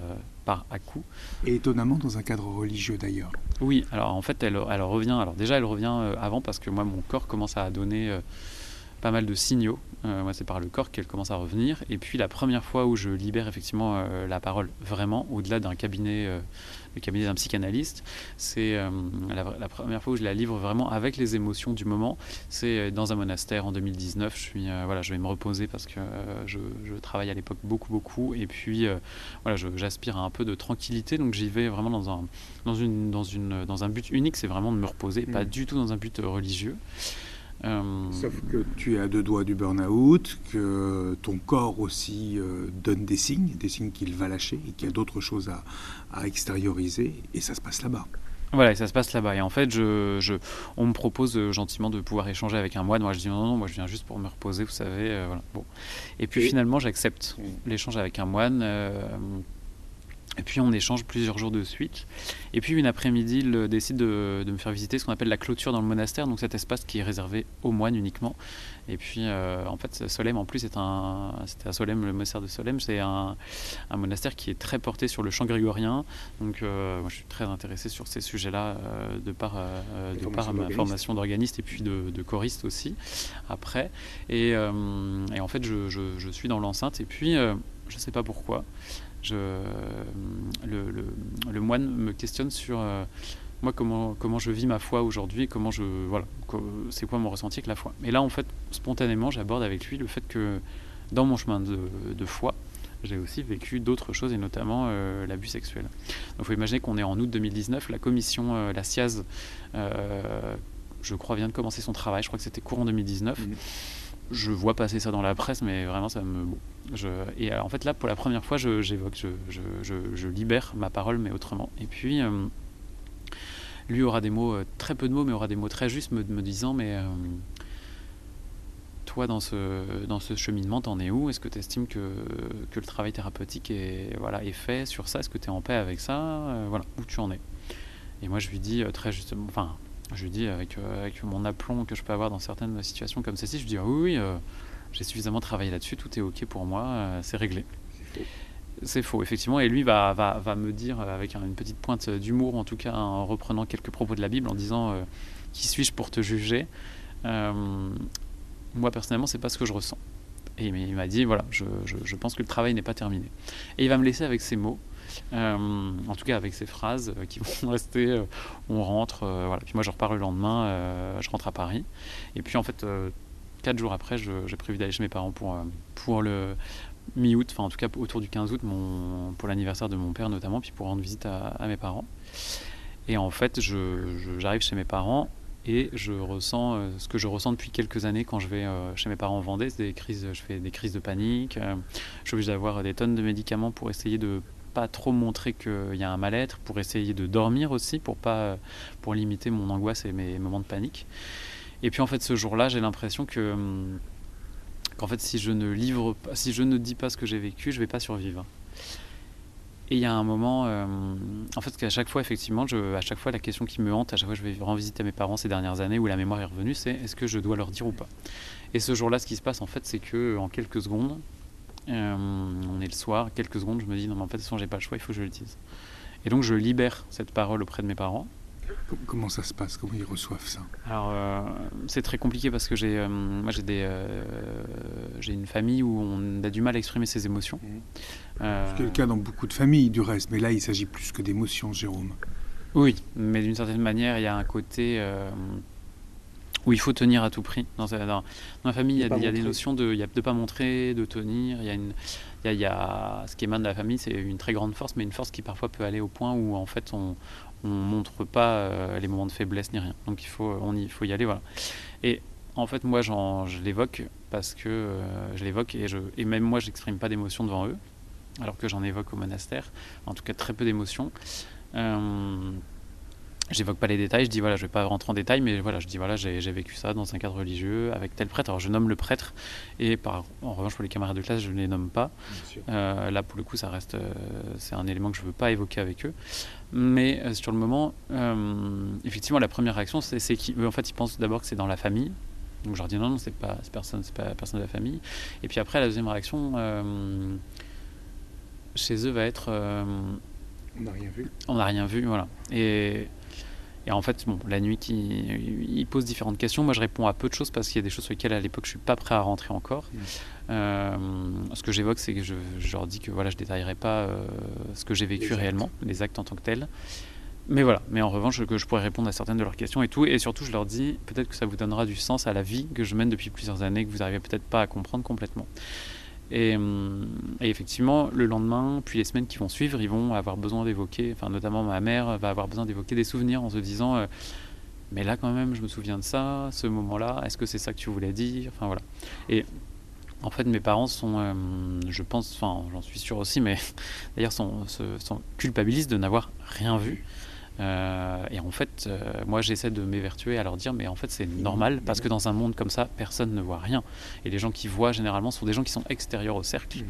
[SPEAKER 3] par à coup.
[SPEAKER 2] Et étonnamment dans un cadre religieux d'ailleurs.
[SPEAKER 3] Oui, alors en fait, elle, elle revient. Alors déjà, elle revient avant parce que moi, mon corps commence à donner pas mal de signaux. Euh, moi, c'est par le corps qu'elle commence à revenir. Et puis, la première fois où je libère effectivement euh, la parole vraiment, au-delà d'un cabinet, euh, le cabinet d'un psychanalyste, c'est la, première fois où je la livre vraiment avec les émotions du moment. C'est dans un monastère en 2019. Je suis, voilà, je vais me reposer parce que je, travaille à l'époque beaucoup, beaucoup. Et puis, voilà, j'aspire à un peu de tranquillité. Donc, j'y vais vraiment dans un, dans une, dans une, dans un but unique. C'est vraiment de me reposer, pas mmh. du tout dans un but religieux.
[SPEAKER 2] Euh, Sauf que tu es à deux doigts du burn-out, que ton corps aussi euh, donne des signes, des signes qu'il va lâcher et qu'il y a d'autres choses à, extérioriser, et ça se passe là-bas.
[SPEAKER 3] Voilà, ça se passe là-bas. Et en fait, je, on me propose euh, gentiment de pouvoir échanger avec un moine. Moi, je dis non, non, moi, je viens juste pour me reposer, vous savez. voilà. bon. Et puis finalement, j'accepte l'échange avec un moine. Et puis on échange plusieurs jours de suite. Et puis une après-midi, il décide de, me faire visiter ce qu'on appelle la clôture dans le monastère, donc cet espace qui est réservé aux moines uniquement. Et puis euh, en fait, Solem en plus, c'est un, c'était à Solem, le monastère de Solem, c'est un, monastère qui est très porté sur le chant grégorien. Donc euh, je suis très intéressé sur ces sujets-là euh, de par, de ma formation d'organiste et puis de, choriste aussi après. Et, en fait, je, suis dans l'enceinte et puis je ne sais pas pourquoi le, moine me questionne sur euh, moi comment, comment je vis ma foi aujourd'hui, comment je voilà, c'est quoi mon ressenti avec la foi. Et là en fait spontanément j'aborde avec lui le fait que dans mon chemin de, de foi, j'ai aussi vécu d'autres choses et notamment euh, l'abus sexuel. Donc il faut imaginer qu'on est en août 2019, la commission, euh, la SIAZ, je crois vient de commencer son travail, je crois que c'était courant 2019. Mmh. Je vois passer ça dans la presse, mais vraiment ça me et en fait, là, pour la première fois, j'évoque, je, libère ma parole, mais autrement. Et puis, lui aura des mots, très peu de mots, mais aura des mots très justes, me, disant, mais toi, dans ce, dans ce cheminement, t'en es où? Est-ce que tu estimes que, que, le travail thérapeutique est, voilà, est fait sur ça? Est-ce que tu es en paix avec ça? Voilà, où tu en es. Et moi, je lui dis très justement, enfin, je lui dis avec, avec mon aplomb que je peux avoir dans certaines situations comme celle-ci, je lui dis oui, oui j'ai suffisamment travaillé là-dessus, tout est ok pour moi, euh, c'est réglé. C'est faux. effectivement. Et lui va, me dire, avec une petite pointe d'humour, en tout cas en reprenant quelques propos de la Bible, en disant euh, Qui suis-je pour te juger euh, Moi, personnellement, c'est pas ce que je ressens. Et il m'a dit Voilà, je, pense que le travail n'est pas terminé. Et il va me laisser avec ces mots. En tout cas avec ces phrases qui vont rester on rentre puis moi je repars le lendemain je rentre à Paris. Et puis en fait quatre jours après, j'ai prévu d'aller chez mes parents pour, euh, pour le mi-août, enfin en tout cas autour du 15 août, pour l'anniversaire de mon père notamment, puis pour rendre visite à, mes parents. Et en fait, j'arrive chez mes parents et je ressens euh, ce que je ressens depuis quelques années quand je vais euh, chez mes parents en Vendée, des crises, je fais des crises de panique, je suis obligé d'avoir des tonnes de médicaments pour essayer de pas trop montrer qu'il y a un mal-être, pour essayer de dormir aussi, pour pas pour limiter mon angoisse et mes moments de panique. Et puis en fait, ce jour-là, j'ai l'impression que hum, qu'en fait, si je ne livre si je ne dis pas ce que j'ai vécu, je vais pas survivre. Et il y a un moment, euh, en fait, qu'à chaque fois, effectivement, je, à chaque fois, la question qui me hante, à chaque fois, je vais rendre visite à mes parents ces dernières années où la mémoire est revenue, c'est est-ce que je dois leur dire ou pas? Et ce jour-là, ce qui se passe, en fait, c'est que en quelques secondes, euh, on est le soir, quelques secondes, je me dis non, mais en fait, de toute façon, j'ai pas le choix, il faut que je le dise. Et donc, je libère cette parole auprès de mes parents.
[SPEAKER 2] Comment ça se passe? Comment ils reçoivent ça?
[SPEAKER 3] Alors, euh, c'est très compliqué parce que j'ai, euh, moi, j'ai des, j'ai une famille où on a du mal à exprimer ses émotions.
[SPEAKER 2] Mmh. C'est le cas dans beaucoup de familles, du reste. Mais là, il s'agit plus que d'émotions, Jérôme.
[SPEAKER 3] Oui, mais d'une certaine manière, il y a un côté où il faut tenir à tout prix. Dans, dans, la famille, il y a, des notions de ne pas montrer, de tenir. Il y a une, il y a, ce qui émane de la famille, c'est une très grande force, mais une force qui parfois peut aller au point où en fait on, on montre pas euh, les moments de faiblesse ni rien. Donc il faut, on y, faut y aller, voilà. Et en fait, moi, je l'évoque parce que euh, je l'évoque et, je, et même moi, j'exprime pas d'émotion devant eux, alors que j'en évoque au monastère. En tout cas, très peu d'émotions. Euh, j'évoque pas les détails, je dis voilà, je vais pas rentrer en détail, mais voilà, je dis voilà, j'ai vécu ça dans un cadre religieux avec tel prêtre. Alors je nomme le prêtre, et par, en revanche pour les camarades de classe, je ne les nomme pas. Euh, là, pour le coup, ça reste, euh, c'est un élément que je veux pas évoquer avec eux. Mais euh, sur le moment, effectivement, la première réaction, c'est qu'en fait, ils pensent d'abord que c'est dans la famille. Donc je leur dis non, non, c'est pas, personne, c'est pas personne de la famille. Et puis après, la deuxième réaction chez eux va être.
[SPEAKER 2] on n'a rien vu.
[SPEAKER 3] On n'a rien vu, voilà. Et et en fait, bon, la nuit, il, pose différentes questions. Moi, je réponds à peu de choses parce qu'il y a des choses sur lesquelles, à l'époque, je suis pas prêt à rentrer encore. Mmh. Euh, ce que j'évoque, c'est que je, leur dis que voilà, je détaillerai pas euh, ce que j'ai vécu réellement, les actes en tant que tels. Mais voilà, mais en revanche, que je pourrais répondre à certaines de leurs questions et tout. Et surtout, je leur dis, peut-être que ça vous donnera du sens à la vie que je mène depuis plusieurs années, que vous n'arrivez peut-être pas à comprendre complètement. Hum, et, effectivement, le lendemain, puis les semaines qui vont suivre, ils vont avoir besoin d'évoquer, enfin notamment ma mère va avoir besoin d'évoquer des souvenirs en se disant, euh, mais là quand même, je me souviens de ça, ce moment-là, est-ce que c'est ça que tu voulais dire? Enfin voilà. Et en fait, mes parents sont, euh, je pense, enfin j'en suis sûr aussi, mais d'ailleurs sont, sont culpabilistes de n'avoir rien vu. Euh, et en fait, euh, moi, j'essaie de m'évertuer à leur dire, mais en fait, c'est normal parce que dans un monde comme ça, personne ne voit rien. Et les gens qui voient généralement sont des gens qui sont extérieurs au cercle,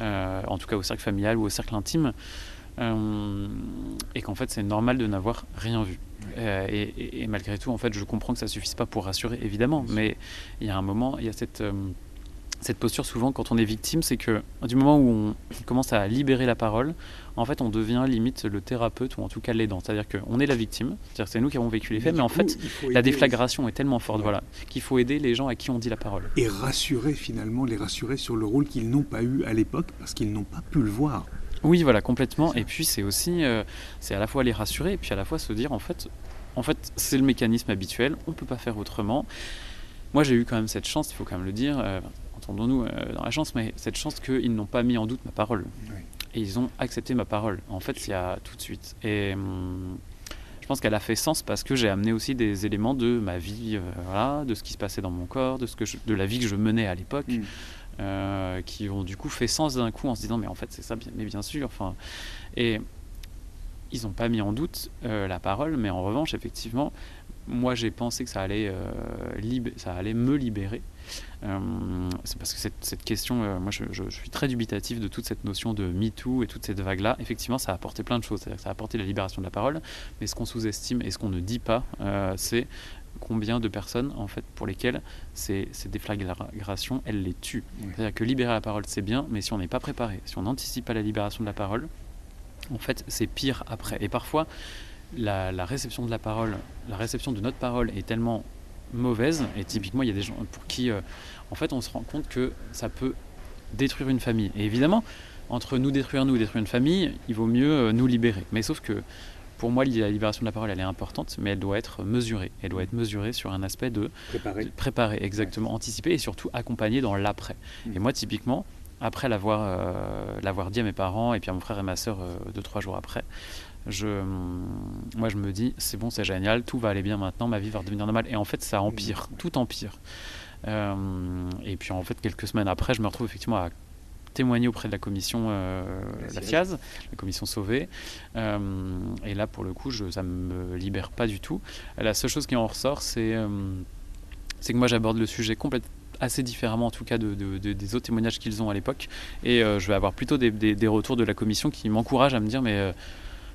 [SPEAKER 3] euh, en tout cas au cercle familial ou au cercle intime, et qu'en fait, c'est normal de n'avoir rien vu. Et, et, malgré tout, en fait, je comprends que ça suffise pas pour rassurer, évidemment, mais il y a un moment, il y a cette cette posture, souvent, quand on est victime, c'est que du moment où on commence à libérer la parole, en fait, on devient limite le thérapeute ou en tout cas l'aidant. C'est-à-dire qu'on est la victime, c'est-à-dire que c'est nous qui avons vécu les faits, mais, en fait, la déflagration est tellement forte, voilà, qu'il faut aider les gens à qui on dit la parole.
[SPEAKER 2] Et rassurer finalement, les rassurer sur le rôle qu'ils n'ont pas eu à l'époque parce qu'ils n'ont pas pu le voir.
[SPEAKER 3] Oui, voilà, complètement. Et puis c'est aussi, euh, c'est à la fois les rassurer et puis à la fois se dire en fait, en fait, c'est le mécanisme habituel, on peut pas faire autrement. Moi, j'ai eu quand même cette chance, il faut quand même le dire. Euh, entendons-nous euh, dans la chance, mais cette chance qu'ils n'ont pas mis en doute ma parole. Et ils ont accepté ma parole, en fait, il y a tout de suite. Et hum, je pense qu'elle a fait sens parce que j'ai amené aussi des éléments de ma vie, euh, voilà, de ce qui se passait dans mon corps, de, ce que de la vie que je menais à l'époque. Mm. qui ont du coup fait sens d'un coup en se disant mais en fait c'est ça, mais bien sûr. Enfin, et ils n'ont pas mis en doute la parole, mais en revanche, effectivement, moi j'ai pensé que ça allait, ça allait me libérer. Euh, c'est parce que cette, cette question, euh, moi je, je, suis très dubitatif de toute cette notion de MeToo et toute cette vague-là. Effectivement, ça a apporté plein de choses. C'est-à-dire que ça a apporté la libération de la parole, mais ce qu'on sous-estime et ce qu'on ne dit pas, euh, c'est combien de personnes en fait pour lesquelles ces, ces déflagrations elles les tuent. C'est-à-dire que libérer la parole c'est bien, mais si on n'est pas préparé, si on n'anticipe pas la libération de la parole, en fait c'est pire après. Et parfois la, la, réception de la parole, la réception de notre parole est tellement mauvaise. Et typiquement, il y a des gens pour qui, euh, en fait, on se rend compte que ça peut détruire une famille. Et évidemment, entre nous détruire nous et détruire une famille, il vaut mieux euh, nous libérer. Mais sauf que pour moi, la libération de la parole, elle est importante, mais elle doit être mesurée. Elle doit être mesurée sur un aspect de préparer, exactement, anticiper et surtout accompagner dans l'après. Mmh. Et moi, typiquement, après l'avoir euh, l'avoir dit à mes parents et puis à mon frère et ma soeur deux trois jours après, je, moi je me dis c'est bon, c'est génial, tout va aller bien maintenant, ma vie va redevenir normale. Et en fait, ça empire, tout empire. Euh, et puis en fait, quelques semaines après, je me retrouve effectivement à témoigner auprès de la commission euh, la FIAZ, la commission sauvée. Euh, et là, pour le coup, je, ça ne me libère pas du tout. La seule chose qui en ressort, c'est c'est que moi j'aborde le sujet complètement assez différemment en tout cas de, des autres témoignages qu'ils ont à l'époque et je vais avoir plutôt des, des, retours de la commission qui m'encouragent à me dire mais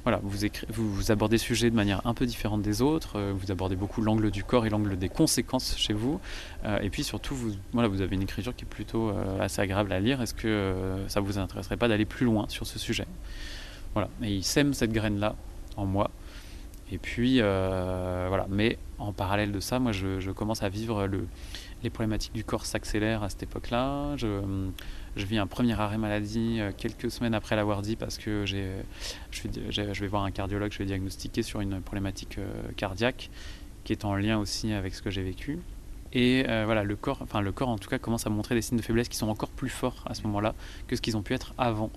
[SPEAKER 3] voilà, vous, abordez le sujet de manière un peu différente des autres, euh, vous abordez beaucoup l'angle du corps et l'angle des conséquences chez vous, euh, et puis surtout, vous, voilà, vous avez une écriture qui est plutôt euh, assez agréable à lire. Est-ce que ça vous intéresserait pas d'aller plus loin sur ce sujet? Voilà, et il sème cette graine-là en moi. Et puis, voilà, mais en parallèle de ça, moi, je, commence à vivre le, les problématiques du corps s'accélèrent à cette époque-là. Je vis un premier arrêt maladie euh, quelques semaines après l'avoir dit parce que j'ai, je, je, vais voir un cardiologue, je vais diagnostiquer sur une problématique euh, cardiaque qui est en lien aussi avec ce que j'ai vécu. Et euh, voilà, le corps, enfin le corps en tout cas commence à montrer des signes de faiblesse qui sont encore plus forts à ce moment-là que ce qu'ils ont pu être avant.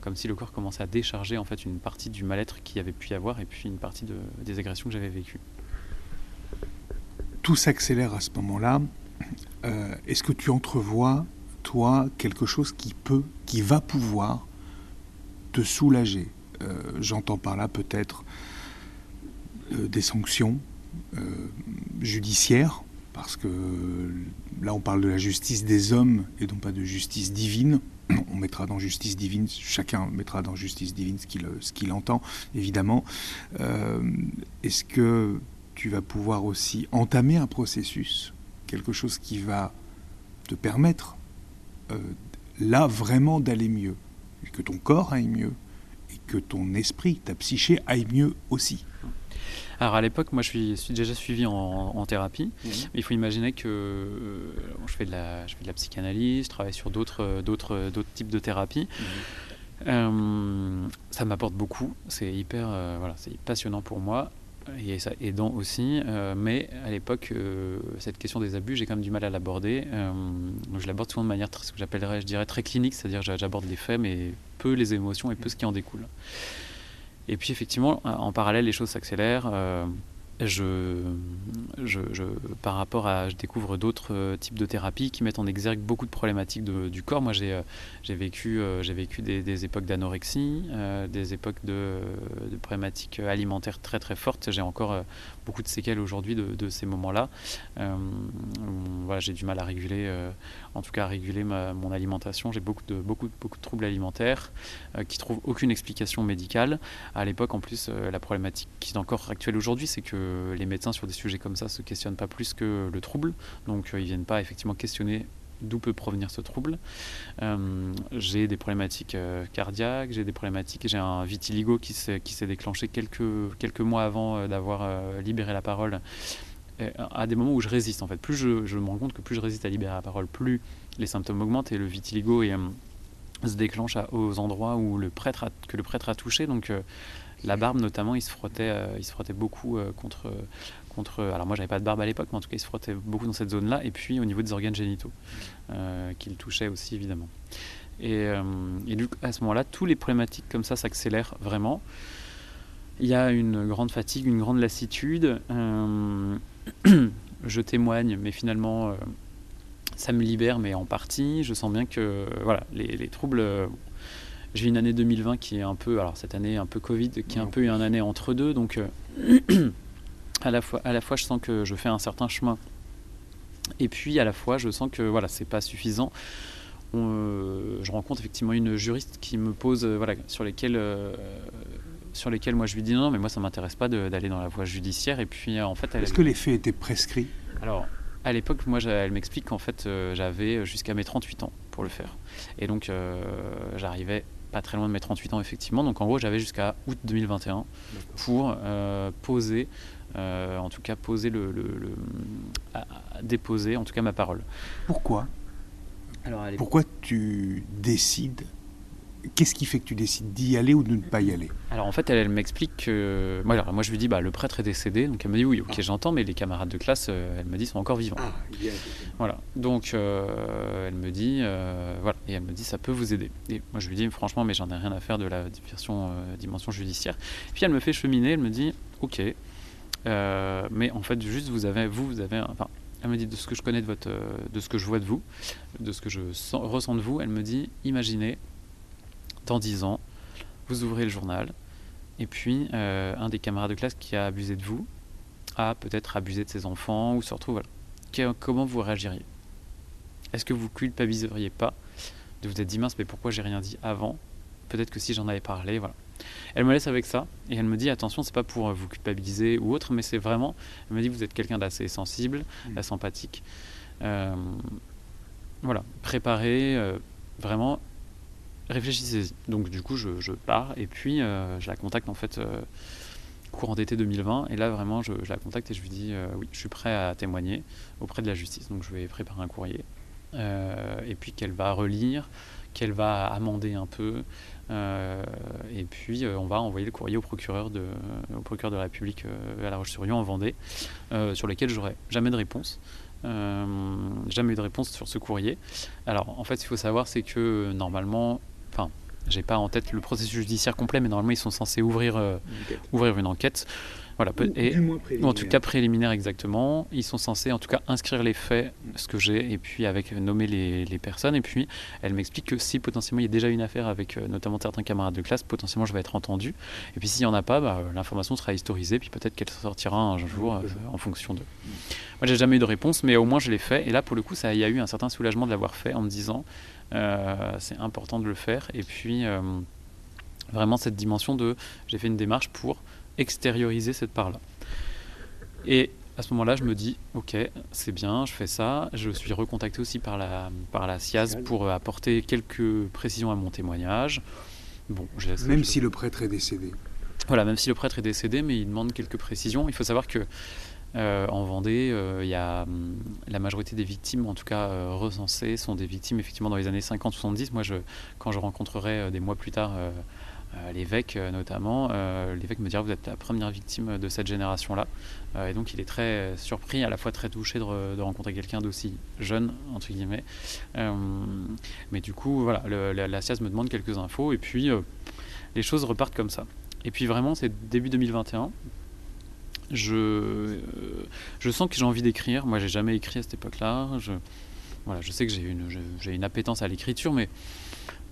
[SPEAKER 3] comme si le corps commençait à décharger en fait une partie du mal-être qu'il y avait pu y avoir et puis une partie de, des agressions que j'avais vécues.
[SPEAKER 2] Tout s'accélère à ce moment-là. Est-ce que tu entrevois toi quelque chose qui peut, qui va pouvoir te soulager. Euh, j'entends par là peut-être euh, des sanctions euh, judiciaires, parce que là on parle de la justice des hommes et non pas de justice divine. On mettra dans justice divine, chacun mettra dans justice divine ce qu'il ce qu'il entend, évidemment. Est-ce que tu vas pouvoir aussi entamer un processus, quelque chose qui va te permettre euh, là vraiment d'aller mieux, que ton corps aille mieux, et que ton esprit, ta psyché aille mieux aussi.
[SPEAKER 3] Alors à l'époque, moi je suis, suis, déjà suivi en, thérapie. Mhm. Il faut imaginer que euh, je, fais de la, je fais de la psychanalyse, je travaille sur d'autres, d'autres, d'autres types de thérapies. Mhm. Euh, ça m'apporte beaucoup, c'est hyper, voilà, c'est passionnant pour moi et ça aidant aussi. Euh, mais à l'époque, euh, cette question des abus, j'ai quand même du mal à l'aborder. Euh, je l'aborde souvent de manière, ce que j'appellerais, je dirais, très clinique, c'est-à-dire j'aborde les faits, mais peu les émotions et peu ce qui en découle. Et puis effectivement, en parallèle, les choses s'accélèrent je, je, par rapport à, je découvre d'autres euh, types de thérapies qui mettent en exergue beaucoup de problématiques du corps. Moi, j'ai, euh, vécu, euh, j'ai vécu des, époques d'anorexie, des époques de, de, problématiques alimentaires très très fortes. J'ai encore beaucoup de séquelles aujourd'hui de, ces moments-là. voilà, j'ai du mal à réguler, en tout cas à réguler mon alimentation. J'ai beaucoup de, beaucoup, de troubles alimentaires qui trouvent aucune explication médicale. À l'époque, en plus, la problématique qui est encore actuelle aujourd'hui, c'est que les médecins sur des sujets comme ça se questionnent pas plus que le trouble, donc euh, ils viennent pas effectivement questionner d'où peut provenir ce trouble. Euh, j'ai des problématiques euh, cardiaques, j'ai des problématiques, j'ai un vitiligo qui s'est, déclenché quelques, mois avant d'avoir libéré la parole, à des moments où je résiste en fait. Plus je, me rends compte que plus je résiste à libérer la parole, plus les symptômes augmentent et le vitiligo se déclenche aux endroits où le prêtre que le prêtre a touché. Donc la barbe notamment, il se frottait, euh, beaucoup euh, contre, contre. Alors moi, j'avais pas de barbe à l'époque, mais en tout cas, il se frottait beaucoup dans cette zone-là. Et puis au niveau des organes génitaux, euh, qu'il touchait aussi évidemment. Et, et du coup, à ce moment-là, tous les problématiques comme ça s'accélèrent vraiment. Il y a une grande fatigue, une grande lassitude. je témoigne, mais finalement ça me libère, mais en partie. Je sens bien que voilà, les, troubles. j'ai une année 2020 qui est un peu, alors cette année un peu Covid, qui est un peu une année entre deux, donc à la fois, à la fois, je sens que je fais un certain chemin, et puis à la fois, je sens que voilà, c'est pas suffisant. je rencontre effectivement une juriste qui me pose, voilà, sur lesquelles sur lesquels moi je lui dis non, mais moi ça m'intéresse pas d'aller dans la voie judiciaire. Et puis en fait,
[SPEAKER 2] est-ce que les faits étaient prescrits?
[SPEAKER 3] Alors à l'époque, moi elle m'explique qu'en fait euh, j'avais jusqu'à mes 38 ans pour le faire. Et donc euh, j'arrivais pas très loin de mes 38 ans effectivement. Donc en gros j'avais jusqu'à août 2021 pour euh, en tout cas poser le, le, déposer en tout cas ma parole.
[SPEAKER 2] Pourquoi Alors, Pourquoi tu décides Qu'est-ce qui fait que tu décides d'y aller ou de ne pas y aller?
[SPEAKER 3] Alors en fait, elle, m'explique que. Moi, alors, moi, je lui dis bah, le prêtre est décédé. Donc elle me dit oui, ok, ah. j'entends, mais les camarades de classe, euh, elle me dit, sont encore vivants. Ah, Voilà. Donc euh, elle me dit euh, voilà. Et elle me dit ça peut vous aider. Et moi, je lui dis franchement, mais j'en ai rien à faire de la dimension, dimension judiciaire. Puis elle me fait cheminer, elle me dit ok, mais en fait, juste vous avez, vous, vous avez. Enfin, elle me dit de ce que je connais de votre, de ce que je vois de vous, de ce que je ressens de vous, elle me dit imaginez dans 10 ans, vous ouvrez le journal, et puis euh, un des camarades de classe qui a abusé de vous a peut-être abusé de ses enfants, ou se retrouve. Voilà. Comment vous réagiriez? Est-ce que vous culpabiliseriez pas de vous être dit mince, mais pourquoi j'ai rien dit avant? Peut-être que si j'en avais parlé, voilà. Elle me laisse avec ça et elle me dit attention, c'est pas pour vous culpabiliser ou autre, mais c'est vraiment. Elle me dit vous êtes quelqu'un d'assez sensible, mmh. sympathique. Euh, voilà, préparez euh, vraiment réfléchissez-y. Donc du coup, je, pars et puis euh, je la contacte en fait euh, courant d'été 2020. Et là, vraiment, je, la contacte et je lui dis euh, oui, je suis prêt à témoigner auprès de la justice. Donc je vais préparer un courrier et puis qu'elle va relire, qu'elle va amender un peu. Et puis on va envoyer le courrier au procureur de, au procureur de la République à La Roche-sur-Yon en Vendée, sur lequel j'aurai jamais de réponse. jamais eu de réponse sur ce courrier. Alors en fait, il faut savoir, c'est que normalement, Enfin, j'ai pas en tête le processus judiciaire complet, mais normalement ils sont censés ouvrir, euh, une, ouvrir une enquête. Voilà, et, en tout cas préliminaire exactement. Ils sont censés en tout cas inscrire les faits, ce que j'ai, et puis avec nommer les, les, personnes. Et puis elle m'explique que si potentiellement il y a déjà une affaire avec euh, notamment certains camarades de classe, potentiellement je vais être entendu. Et puis s'il n'y en a pas, bah, l'information sera historisée, puis peut-être qu'elle sortira un jour euh, en fonction de. Moi j'ai jamais eu de réponse, mais au moins je l'ai fait. Et là pour le coup, il y a eu un certain soulagement de l'avoir fait en me disant euh, c'est important de le faire. Et puis, euh, vraiment, cette dimension de j'ai fait une démarche pour extérioriser cette part-là. Et à ce moment-là, je me dis, ok, c'est bien, je fais ça. Je suis recontacté aussi par la, par la SIAZ pour apporter quelques précisions à mon témoignage.
[SPEAKER 2] Bon, même si le prêtre est décédé.
[SPEAKER 3] Voilà, même si le prêtre est décédé, mais il demande quelques précisions. Il faut savoir que euh, en Vendée, euh, y a hum, la majorité des victimes, en tout cas euh, recensées, sont des victimes effectivement dans les années 50-70. Moi, je, quand je rencontrerai des mois plus tard l'évêque notamment, l'évêque me dira vous êtes la première victime de cette génération-là. et donc il est très surpris, à la fois très touché de, rencontrer quelqu'un d'aussi jeune, entre guillemets. mais du coup, voilà, la, la me demande quelques infos et puis les choses repartent comme ça. Et puis vraiment, c'est début 2021 je, je sens que j'ai envie d'écrire. Moi, j'ai jamais écrit à cette époque-là. Je, voilà, je sais que j'ai une, j'ai une appétence à l'écriture, mais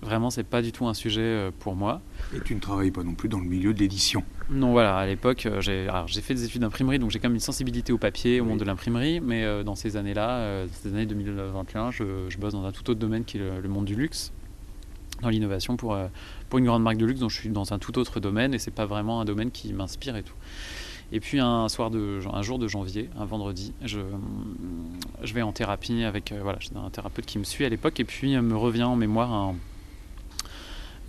[SPEAKER 3] vraiment, c'est pas du tout un sujet euh, pour moi.
[SPEAKER 2] Et tu ne travailles pas non plus dans le milieu de l'édition
[SPEAKER 3] Non, voilà, à l'époque, euh, j'ai, j'ai fait des études d'imprimerie, donc j'ai quand même une sensibilité au papier, au monde de l'imprimerie, mais euh, dans ces années-là, ces années 2021, je, je, bosse dans un tout autre domaine qui est le, monde du luxe, dans l'innovation pour, pour une grande marque de luxe, dont je suis dans un tout autre domaine, et c'est pas vraiment un domaine qui m'inspire et tout. Et puis un soir de, un jour de janvier, un vendredi, je, je vais en thérapie avec euh, voilà, un thérapeute qui me suit à l'époque et puis me revient en mémoire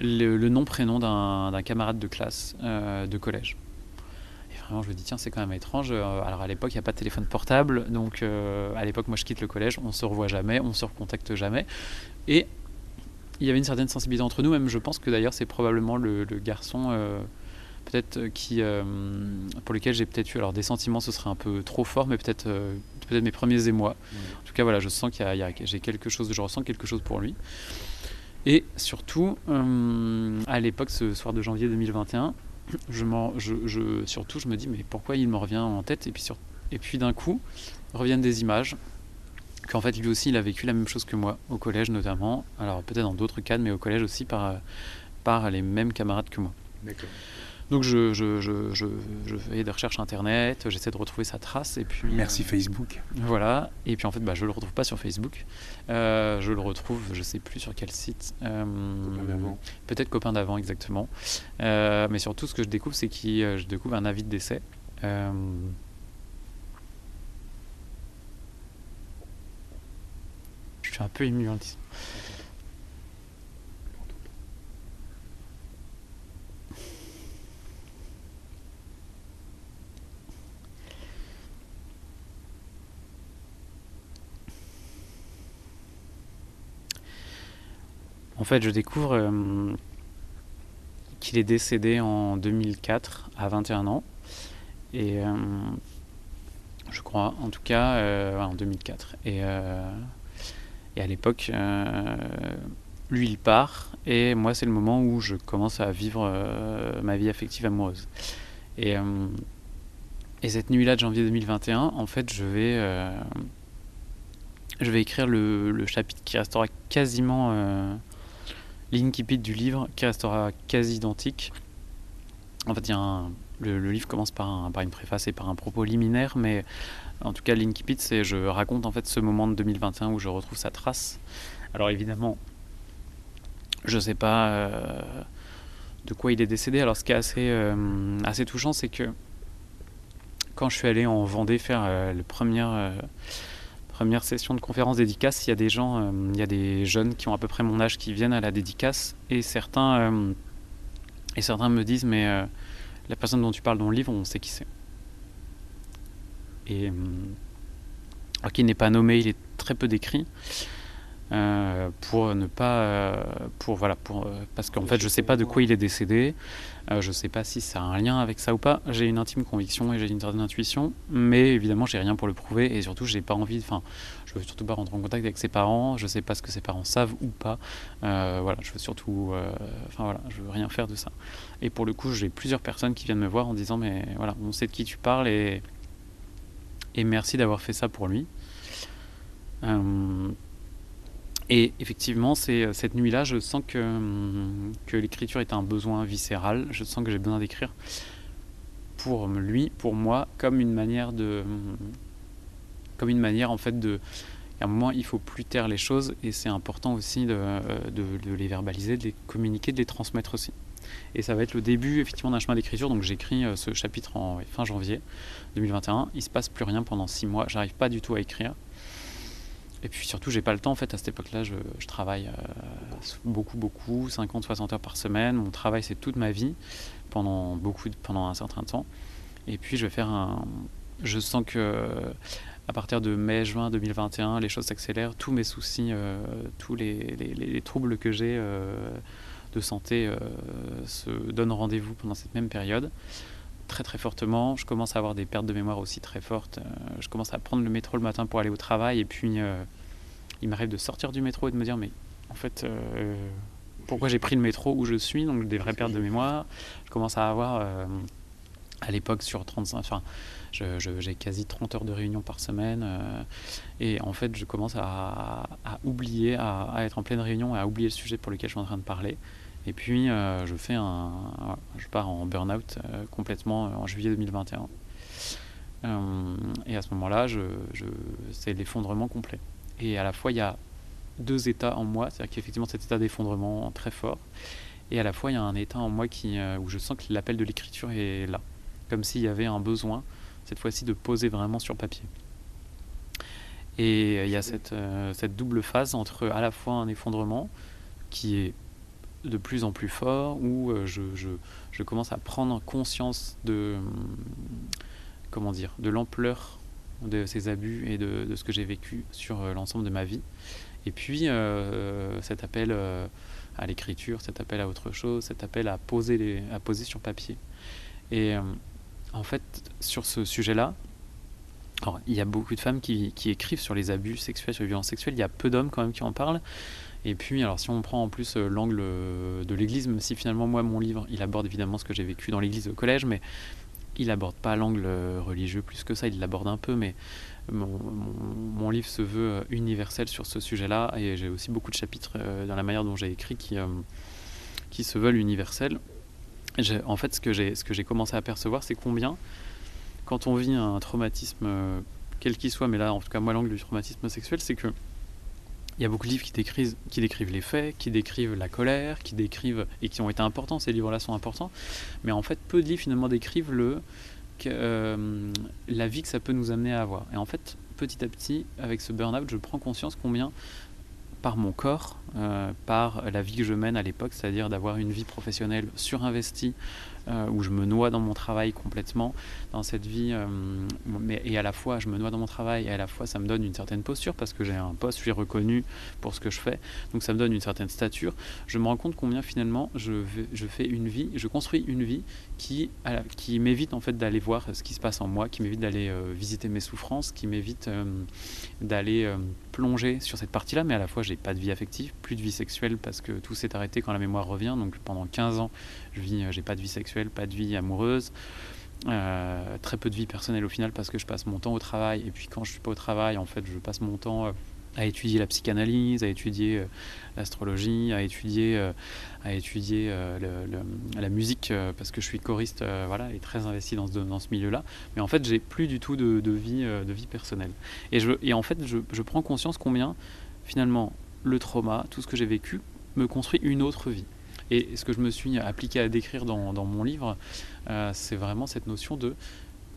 [SPEAKER 3] le, nom prénom d'un camarade de classe euh, de collège. Et vraiment je me dis tiens c'est quand même étrange. Euh, alors à l'époque il n'y a pas de téléphone portable, donc à l'époque moi je quitte le collège, on se revoit jamais, on se recontacte jamais. Et il y avait une certaine sensibilité entre nous, même je pense que d'ailleurs c'est probablement le, le garçon peut-être euh, qui, euh, pour lesquels j'ai peut-être eu, alors des sentiments, ce serait un peu trop fort, mais peut-être euh, peut-être mes premiers émois. En tout cas, voilà, je sens qu'il y a, j'ai quelque chose, je ressens quelque chose pour lui. Et surtout, à l'époque, ce soir de janvier 2021, je, je, je, surtout, je me dis, mais pourquoi il me revient en tête? Et puis, sur, et puis d'un coup, reviennent des images qu'en fait lui aussi il a vécu la même chose que moi, au collège notamment, alors peut-être dans d'autres cadres, mais au collège aussi par, par les mêmes camarades que moi.
[SPEAKER 2] D'accord.
[SPEAKER 3] Donc je, je, je, je, je fais des recherches internet, j'essaie de retrouver sa trace et puis.
[SPEAKER 2] Merci Facebook.
[SPEAKER 3] Voilà. Et puis en fait, bah, je le retrouve pas sur Facebook. Euh, je le retrouve, je sais plus sur quel site. Euh,
[SPEAKER 2] Copain d'avant.
[SPEAKER 3] Peut-être copain d'avant, exactement. Euh, mais surtout, ce que je découvre, c'est que je découvre un avis de décès. Euh, Je suis un peu ému en disant. En fait, je découvre euh, qu'il est décédé en 2004 à 21 ans. Et euh, je crois, en tout cas, euh, en 2004. Et, à l'époque, lui, il part. Et moi, c'est le moment où je commence à vivre ma vie affective amoureuse. Et, et cette nuit-là de janvier 2021, en fait, je vais, je vais écrire le, chapitre qui restera quasiment l'incipit du livre, qui restera quasi identique. En fait, le, livre commence par, un- par une préface et par un propos liminaire, mais en tout cas, l'incipit, c'est je raconte en fait ce moment de 2021 où je retrouve sa trace. Alors évidemment, je sais pas euh, de quoi il est décédé. Alors ce qui est assez, euh, assez touchant, c'est que quand je suis allé en Vendée faire euh, le première, euh, première session de conférence dédicace, il y a des gens, euh, il y a des jeunes qui ont à peu près mon âge qui viennent à la dédicace et certains, euh, et certains me disent mais euh, la personne dont tu parles dans le livre, on sait qui c'est. Et alors qu'il n'est pas nommé, il est très peu décrit. pour ne pas pour voilà pour parce qu'en fait je sais pas de quoi il est décédé euh, je sais pas si ça a un lien avec ça ou pas. J'ai une intime conviction et j'ai une certaine intuition mais évidemment j'ai rien pour le prouver et surtout j'ai pas envie enfin je veux surtout pas rentrer en contact avec ses parents. Je sais pas ce que ses parents savent ou pas. Euh, voilà je veux surtout euh, enfin voilà je veux rien faire de ça. Et pour le coup j'ai plusieurs personnes qui viennent me voir en disant mais voilà on sait de qui tu parles et merci d'avoir fait ça pour lui et effectivement, c'est euh, cette nuit-là, je sens que, hum, que l'écriture est un besoin viscéral. Je sens que j'ai besoin d'écrire pour lui, pour moi, comme une manière de, hum, comme une manière en fait de. À un moment, il faut plus taire les choses et c'est important aussi de, euh, de, les verbaliser, de les communiquer, de les transmettre aussi. Et ça va être le début effectivement d'un chemin d'écriture. Donc j'écris euh, ce chapitre en fin janvier 2021. Il se passe plus rien pendant six mois. J'arrive pas du tout à écrire. Et puis surtout, j'ai pas le temps en fait. À cette époque-là, je, travaille euh, beaucoup, beaucoup, 50, 60 heures par semaine. Mon travail, c'est toute ma vie pendant beaucoup, de- pendant un certain temps. Et puis, je vais faire un. Je sens que à partir de mai-juin 2021, les choses s'accélèrent. Tous mes soucis, euh, tous les, les- les- les troubles que j'ai euh, de santé euh, se donnent rendez-vous pendant cette même période très très fortement. Je commence à avoir des pertes de mémoire aussi très fortes. Euh, je commence à prendre le métro le matin pour aller au travail et puis euh, il m'arrive de sortir du métro et de me dire mais en fait euh, pourquoi j'ai pris le métro où je suis? Donc des vraies pertes de mémoire. Je commence à avoir à l'époque sur 35 enfin j'ai quasi 30 heures de réunion par semaine et en fait je commence à, à oublier à, à être en pleine réunion et à oublier le sujet pour lequel je suis en train de parler et puis euh, je fais un, je pars en burn-out euh, complètement euh, en juillet 2021. Euh, et à ce moment-là, c'est l'effondrement complet. Et à la fois, il y a deux états en moi, c'est-à-dire qu'effectivement cet état d'effondrement très fort, et à la fois il y a un état en moi où je sens que l'appel de l'écriture est là, comme s'il y avait un besoin, cette fois-ci, de poser vraiment sur papier. Et il y a cette double phase entre à la fois un effondrement qui est de plus en plus fort, où euh, je, commence à prendre conscience de, comment dire, de l'ampleur de ces abus et de, ce que j'ai vécu sur euh, l'ensemble de ma vie. Et puis euh, cet appel à l'écriture, cet appel à autre chose, cet appel à poser, les, à poser sur papier. Et en fait, sur ce sujet-là, il y a beaucoup de femmes qui, qui écrivent sur les abus sexuels, sur les violences sexuelles. Il y a peu d'hommes quand même qui en parlent. Et puis, alors si on prend en plus euh, l'angle euh, de l'Église, même si finalement moi mon livre, il aborde évidemment ce que j'ai vécu dans l'Église au collège, mais il aborde pas l'angle euh, religieux plus que ça. Il l'aborde un peu, mais mon, livre se veut universel sur ce sujet-là et j'ai aussi beaucoup de chapitres dans la manière dont j'ai écrit qui, qui se veulent universels. En fait, ce que j'ai commencé à percevoir, c'est combien, quand on vit un traumatisme, quel qu'il soit, mais là, en tout cas, moi, l'angle du traumatisme sexuel, c'est que il y a beaucoup de livres qui décrivent, qui décrivent les faits, qui décrivent la colère, qui décrivent, et qui ont été importants, ces livres-là sont importants, mais en fait, peu de livres finalement décrivent le, euh, la vie que ça peut nous amener à avoir. Et en fait, petit à petit, avec ce burn-out, je prends conscience combien, par mon corps, euh, par la vie que je mène à l'époque, c'est-à-dire d'avoir une vie professionnelle surinvestie, euh, où je me noie dans mon travail complètement, dans cette vie, euh, mais, et à la fois je me noie dans mon travail, et à la fois ça me donne une certaine posture parce que j'ai un poste, je suis reconnu pour ce que je fais, donc ça me donne une certaine stature. Je me rends compte combien finalement je, je fais une vie, je construis une vie qui, m'évite en fait d'aller voir ce qui se passe en moi, qui m'évite d'aller euh, visiter mes souffrances, qui m'évite d'aller plonger sur cette partie-là, mais à la fois j'ai pas de vie affective, plus de vie sexuelle parce que tout s'est arrêté quand la mémoire revient, donc pendant 15 ans je vis, j'ai pas de vie sexuelle pas de vie amoureuse. Euh, très peu de vie personnelle au final parce que je passe mon temps au travail et puis quand je suis pas au travail en fait je passe mon temps euh, à étudier la psychanalyse, à étudier euh, l'astrologie, à étudier, à étudier la musique parce que je suis choriste voilà, et très investi dans ce, dans ce milieu-là. Mais en fait, j'ai plus du tout de, vie, de vie personnelle. Et, je, et en fait, je, je prends conscience combien finalement le trauma, tout ce que j'ai vécu, me construit une autre vie. Et ce que je me suis appliqué à décrire dans, mon livre, euh, c'est vraiment cette notion de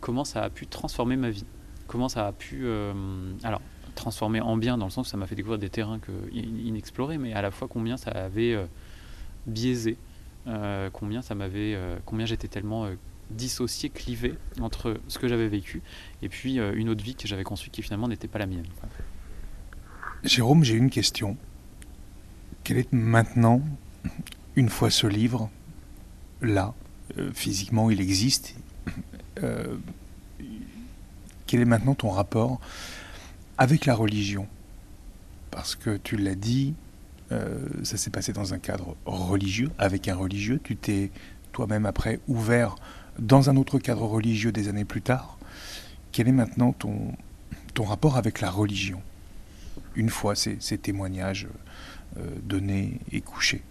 [SPEAKER 3] comment ça a pu transformer ma vie. Comment ça a pu. Euh, alors, transformer en bien, dans le sens où ça m'a fait découvrir des terrains inexplorés, mais à la fois combien ça avait euh, biaisé, combien ça m'avait. combien j'étais tellement dissocié, clivé entre ce que j'avais vécu et puis une autre vie que j'avais construite qui finalement n'était pas la mienne.
[SPEAKER 2] Jérôme, j'ai une question. Quelle est maintenant une fois ce livre là, euh, physiquement il existe, euh, quel est maintenant ton rapport avec la religion Parce que tu l'as dit, euh, ça s'est passé dans un cadre religieux, avec un religieux, tu t'es toi-même après ouvert dans un autre cadre religieux des années plus tard. Quel est maintenant ton, ton rapport avec la religion? Une fois ces, ces témoignages donnés et couchés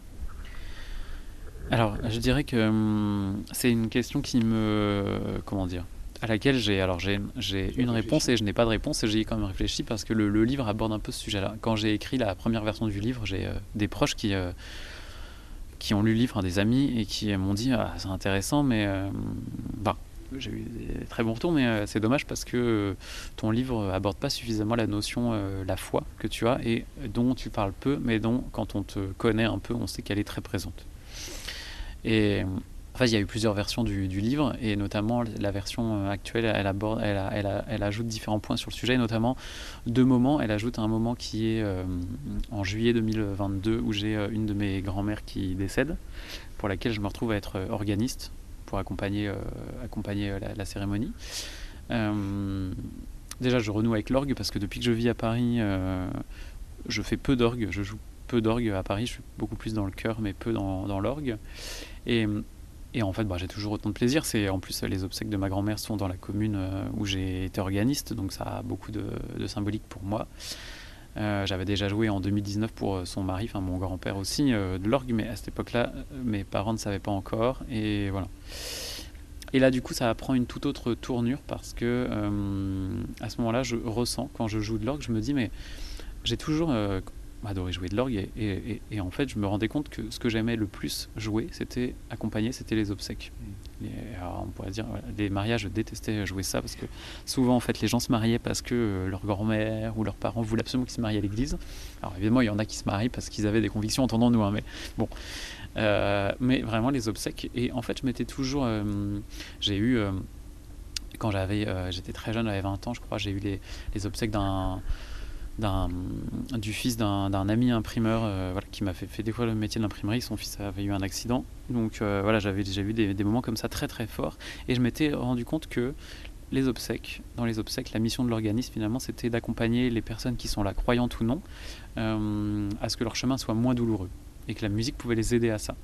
[SPEAKER 3] alors, je dirais que hum, c'est une question qui me. Comment dire? À laquelle j'ai alors j'ai une réponse et je n'ai pas de réponse et j'y ai quand même réfléchi parce que le, livre aborde un peu ce sujet-là. Quand j'ai écrit la première version du livre, j'ai euh, des proches qui. Euh, qui ont lu le livre, des amis, et qui m'ont dit ah, c'est intéressant, mais euh, bah, j'ai eu des très bons retours, mais c'est dommage parce que ton livre aborde pas suffisamment la notion, la foi que tu as et dont tu parles peu, mais dont, quand on te connaît un peu, on sait qu'elle est très présente. Et en fait, il y a eu plusieurs versions du, livre, et notamment la version euh, actuelle, elle, aborde, elle, ajoute différents points sur le sujet, notamment deux moments. Elle ajoute un moment qui est euh, en juillet 2022, où j'ai euh, une de mes grand-mères qui décède, pour laquelle je me retrouve à être organiste pour accompagner, la, cérémonie. déjà, je renoue avec l'orgue parce que depuis que je vis à Paris, je fais peu d'orgue, je joue peu d'orgue à Paris, je suis beaucoup plus dans le cœur, mais peu dans, dans l'orgue. Et, et, en fait, bah, j'ai toujours autant de plaisir. C'est en plus les obsèques de ma grand-mère sont dans la commune euh, où j'ai été organiste, donc ça a beaucoup de, symbolique pour moi. Euh, j'avais déjà joué en 2019 pour euh, son mari, enfin mon grand-père aussi, de l'orgue, mais à cette époque-là, mes parents ne savaient pas encore. Et voilà. Et là, du coup, ça prend une toute autre tournure parce que à ce moment-là, je ressens, quand je joue de l'orgue, je me dis, mais j'ai toujours, adoré jouer de l'orgue et, en fait je me rendais compte que ce que j'aimais le plus jouer c'était accompagner c'était les obsèques. On pourrait dire les mariages je détestais jouer ça parce que souvent en fait les gens se mariaient parce que euh, leur grand-mère ou leurs parents voulaient absolument qu'ils se marient à l'église. Alors évidemment il y en a qui se marient parce qu'ils avaient des convictions entendons-nous hein, mais bon. Euh, mais vraiment les obsèques. Et en fait je m'étais toujours euh, j'ai eu quand j'avais j'étais très jeune j'avais 20 ans je crois j'ai eu les, les obsèques d'un du fils d'un ami imprimeur euh, qui m'a fait, fait découvrir le métier de l'imprimerie. Son fils avait eu un accident. Donc euh, voilà, j'avais déjà des, des, moments comme ça très très forts. Et je m'étais rendu compte que les obsèques, dans les obsèques, la mission de l'organisme finalement, c'était d'accompagner les personnes qui sont là, croyantes ou non, euh, à ce que leur chemin soit moins douloureux. et que la musique pouvait les aider à ça.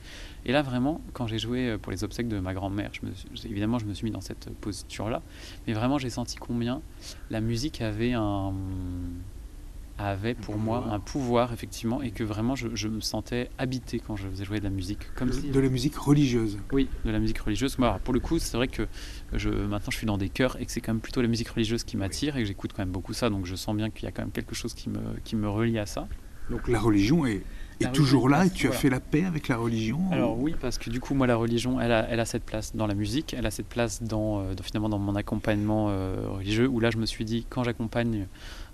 [SPEAKER 3] Et là, vraiment, quand j'ai joué pour les obsèques de ma grand-mère, évidemment, je me suis mis dans cette posture-là, mais vraiment, j'ai senti combien la musique avait un avait pour moi un pouvoir effectivement et que vraiment je, me sentais habité quand je faisais jouer de la musique
[SPEAKER 2] comme de, si... de la musique religieuse.
[SPEAKER 3] Oui de la musique religieuse. Moi pour le coup c'est vrai que je maintenant je suis dans des chœurs et que c'est quand même plutôt la musique religieuse qui m'attire et que j'écoute quand même beaucoup ça donc je sens bien qu'il y a quand même quelque chose qui me qui me relie à ça.
[SPEAKER 2] Donc la religion est est toujours là et tu as fait la paix avec la religion
[SPEAKER 3] Alors oui, parce que du coup, moi, la religion, elle a, elle a cette place dans la musique, elle a cette place dans, euh, finalement dans mon accompagnement euh, religieux, où là, je me suis dit, quand j'accompagne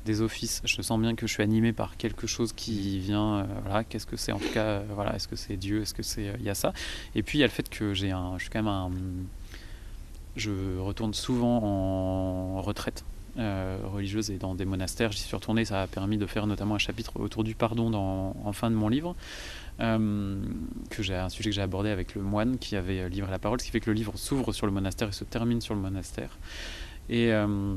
[SPEAKER 3] des offices, je sens bien que je suis animé par quelque chose qui vient, euh, voilà, qu'est-ce que c'est en tout cas, voilà, est-ce que c'est Dieu, est-ce que c'est, il y a ça. Et puis il y a le fait que j'ai un, je suis quand même un, je retourne souvent en retraite euh, religieuse et dans des monastères. J'y suis retourné, ça a permis de faire notamment un chapitre autour du pardon dans, en fin de mon livre, euh, que j'ai un sujet que j'ai abordé avec le moine qui avait livré la parole, ce qui fait que le livre s'ouvre sur le monastère et se termine sur le monastère. Et euh,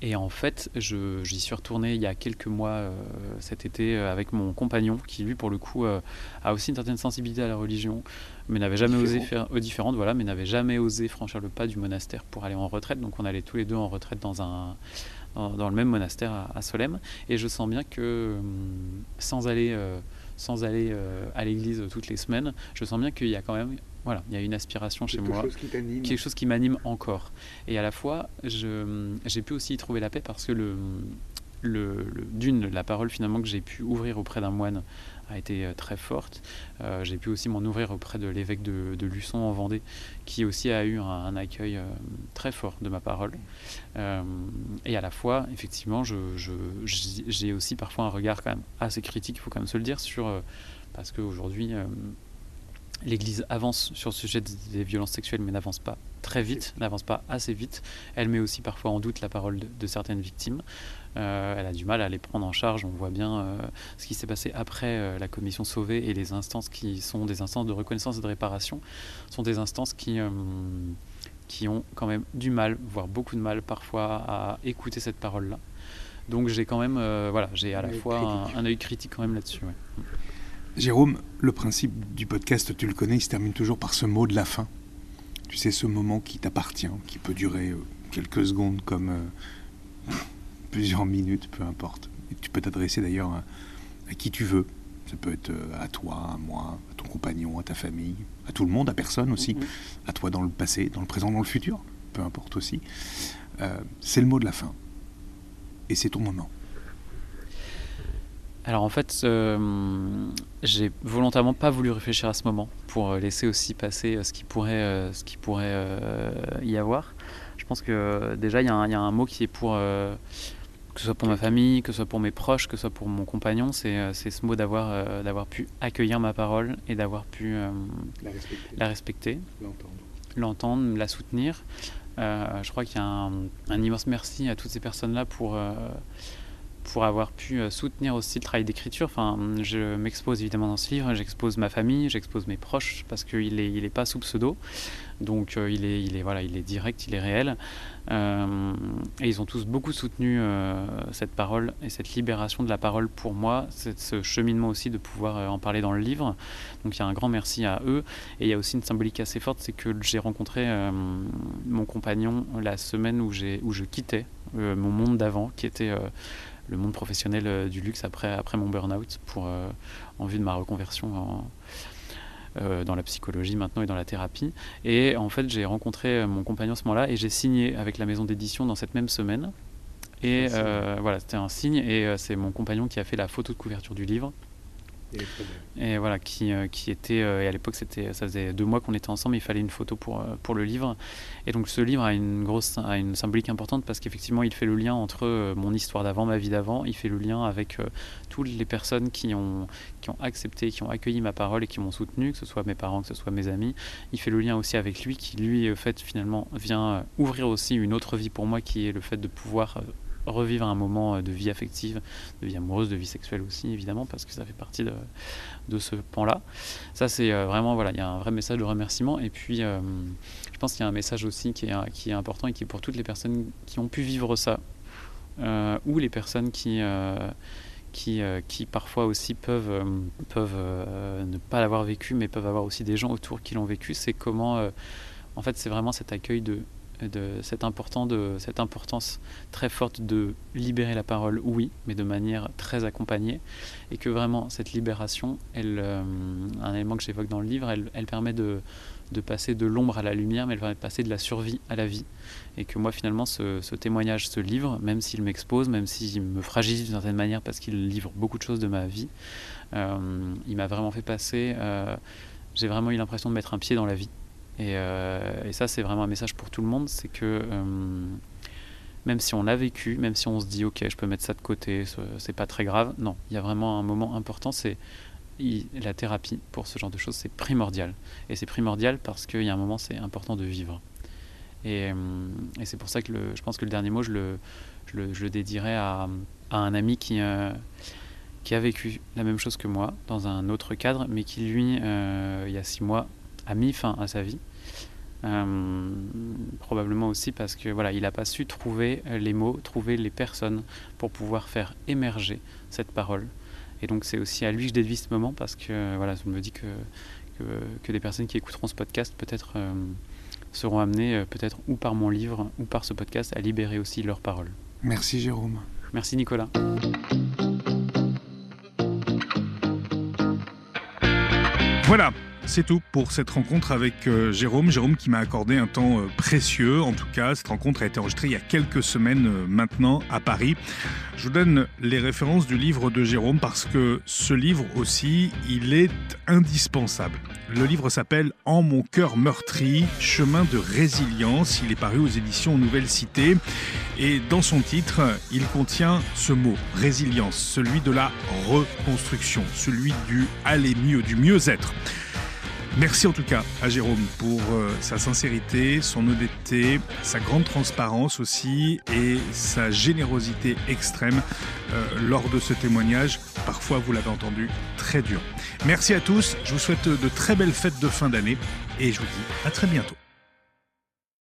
[SPEAKER 3] et en fait, j'y suis retourné il y a quelques mois euh, cet été euh, avec mon compagnon, qui lui, pour le coup, euh, a aussi une certaine sensibilité à la religion, mais n'avait jamais osé faire différente, voilà, mais n'avait jamais osé franchir le pas du monastère pour aller en retraite. Donc, on allait tous les deux en retraite dans un dans, le même monastère à, Solem, et je sens bien que hum, sans aller sans aller à l'église toutes les semaines, je sens bien qu'il y a quand même voilà, il y a une aspiration chez moi, quelque chose qui m'anime encore. Et à la fois, j'ai pu aussi y trouver la paix parce que le, le, d'une, la parole finalement que j'ai pu ouvrir auprès d'un moine a été euh, très forte. Euh, j'ai pu aussi m'en ouvrir auprès de l'évêque de, Luçon en Vendée, qui aussi a eu un, accueil euh, très fort de ma parole. et à la fois, effectivement, j'ai aussi parfois un regard quand même assez critique, il faut quand même se le dire, sur parce qu'aujourd'hui L'Église avance sur le sujet des violences sexuelles, mais n'avance pas très vite, n'avance pas assez vite. Elle met aussi parfois en doute la parole de, certaines victimes. Euh, elle a du mal à les prendre en charge. On voit bien euh, ce qui s'est passé après euh, la commission Sauvée et les instances qui sont des instances de reconnaissance et de réparation sont des instances qui, qui ont quand même du mal, voire beaucoup de mal parfois à écouter cette parole-là. Donc j'ai quand même, voilà, j'ai à la fois un, œil critique quand même là-dessus.
[SPEAKER 2] Jérôme, le principe du podcast, tu le connais, il se termine toujours par ce mot de la fin. Tu sais, ce moment qui t'appartient, qui peut durer euh, quelques secondes comme euh, plusieurs minutes, peu importe. Et tu peux t'adresser d'ailleurs à, qui tu veux. Ça peut être euh, à toi, à moi, à ton compagnon, à ta famille, à tout le monde, à personne aussi. Mm-hmm. À toi dans le passé, dans le présent, dans le futur, peu importe aussi. c'est le mot de la fin. Et c'est ton moment.
[SPEAKER 3] Alors en fait, euh, j'ai volontairement pas voulu réfléchir à ce moment pour euh, laisser aussi passer euh, ce qui pourrait, ce qui pourrait y avoir. Je pense que déjà il y, a un mot qui est pour que ce soit pour ma famille, que ce soit pour mes proches, que ce soit pour mon compagnon, c'est ce mot d'avoir d'avoir pu accueillir ma parole et d'avoir pu la respecter, l'entendre, la soutenir. je crois qu'il y a un, un, immense merci à toutes ces personnes-là pour pour avoir pu euh, soutenir aussi le travail d'écriture. Enfin, je m'expose évidemment dans ce livre, j'expose ma famille, j'expose mes proches parce qu'il n'est il est pas sous pseudo. Donc euh, il, est, il, est, voilà, il est direct, il est réel. Euh, et ils ont tous beaucoup soutenu cette parole et cette libération de la parole pour moi, ce cheminement aussi de pouvoir en parler dans le livre. Donc il y a un grand merci à eux. Et il y a aussi une symbolique assez forte, c'est que j'ai rencontré mon compagnon la semaine où, où je quittais mon monde d'avant, qui était le monde professionnel euh, du luxe après, après mon burn-out pour, euh, en vue de ma reconversion euh, dans la psychologie maintenant et dans la thérapie. Et en fait, j'ai rencontré mon compagnon à ce moment-là et j'ai signé avec la maison d'édition dans cette même semaine. Et voilà, c'était un signe. Et c'est mon compagnon qui a fait la photo de couverture du livre. Et voilà, qui, euh, qui était, euh, et à l'époque, c'était, ça faisait deux mois qu'on était ensemble, il fallait une photo pour, euh, pour le livre. Et donc ce livre a une grosse, a une symbolique importante parce qu'effectivement, il fait le lien entre mon histoire d'avant, ma vie d'avant, il fait le lien avec toutes les personnes qui ont, qui ont accepté, qui ont accueilli ma parole et qui m'ont soutenu, que ce soit mes parents, que ce soit mes amis. Il fait le lien aussi avec lui, qui lui, fait, finalement, vient ouvrir aussi une autre vie pour moi, qui est le fait de pouvoir revivre un moment euh, de vie affective, de vie amoureuse, de vie sexuelle aussi, évidemment, parce que ça fait partie de, ce pan-là. Ça, c'est euh, vraiment, voilà, il y a un vrai message de remerciement. Et puis, euh, je pense qu'il y a un message aussi qui est, important et qui est pour toutes les personnes qui ont pu vivre ça, ou les personnes qui qui, parfois aussi peuvent ne pas l'avoir vécu, mais peuvent avoir aussi des gens autour qui l'ont vécu. C'est comment, en fait, c'est vraiment cet accueil de de cette, important de, cette importance très forte de libérer la parole, oui, mais de manière très accompagnée, et que vraiment cette libération, elle, euh, un élément que j'évoque dans le livre, elle, elle permet de, de, passer de l'ombre à la lumière, mais elle permet de passer de la survie à la vie, et que moi finalement ce, témoignage, ce livre, même s'il m'expose, même s'il me fragilise d'une certaine manière parce qu'il livre beaucoup de choses de ma vie, euh, il m'a vraiment fait passer, euh, j'ai vraiment eu l'impression de mettre un pied dans la vie euh, et, ça, c'est vraiment un message pour tout le monde, c'est que euh, même si on l'a vécu, même si on se dit ok, je peux mettre ça de côté, c'est pas très grave, non, il y a vraiment un moment important, c'est la thérapie pour ce genre de choses, c'est primordial. Et c'est primordial parce qu'il y a un moment, c'est important de vivre. Et, euh, c'est pour ça que je pense que le dernier mot, je le, dédierai à, un ami qui a vécu la même chose que moi dans un autre cadre, mais qui lui, il y a six mois, a mis fin à sa vie. Euh, probablement aussi parce que voilà, il n'a pas su trouver les mots, trouver les personnes pour pouvoir faire émerger cette parole. Et donc c'est aussi à lui que je dédie ce moment parce que voilà, je me dis que, que, des personnes qui écouteront ce podcast peut-être euh, seront amenées, euh, peut-être ou par mon livre ou par ce podcast, à libérer aussi leurs paroles.
[SPEAKER 4] Merci Jérôme.
[SPEAKER 3] Merci Nicolas.
[SPEAKER 2] Voilà, c'est tout pour cette rencontre avec euh, Jérôme. Jérôme qui m'a accordé un temps euh, précieux. En tout cas, cette rencontre a été enregistrée il y a quelques semaines euh, maintenant à Paris. Je vous donne les références du livre de Jérôme parce que ce livre aussi, il est indispensable. Le livre s'appelle En mon cœur meurtri, chemin de résilience. Il est paru aux éditions Nouvelle Cité. Et dans son titre, il contient ce mot, résilience, celui de la reconstruction, celui du aller mieux, du mieux-être. Merci en tout cas à Jérôme pour euh, sa sincérité, son honnêteté, sa grande transparence aussi et sa générosité extrême euh, lors de ce témoignage, parfois vous l'avez entendu, très dur. Merci à tous, je vous souhaite de très belles fêtes de fin d'année et je vous dis à très bientôt.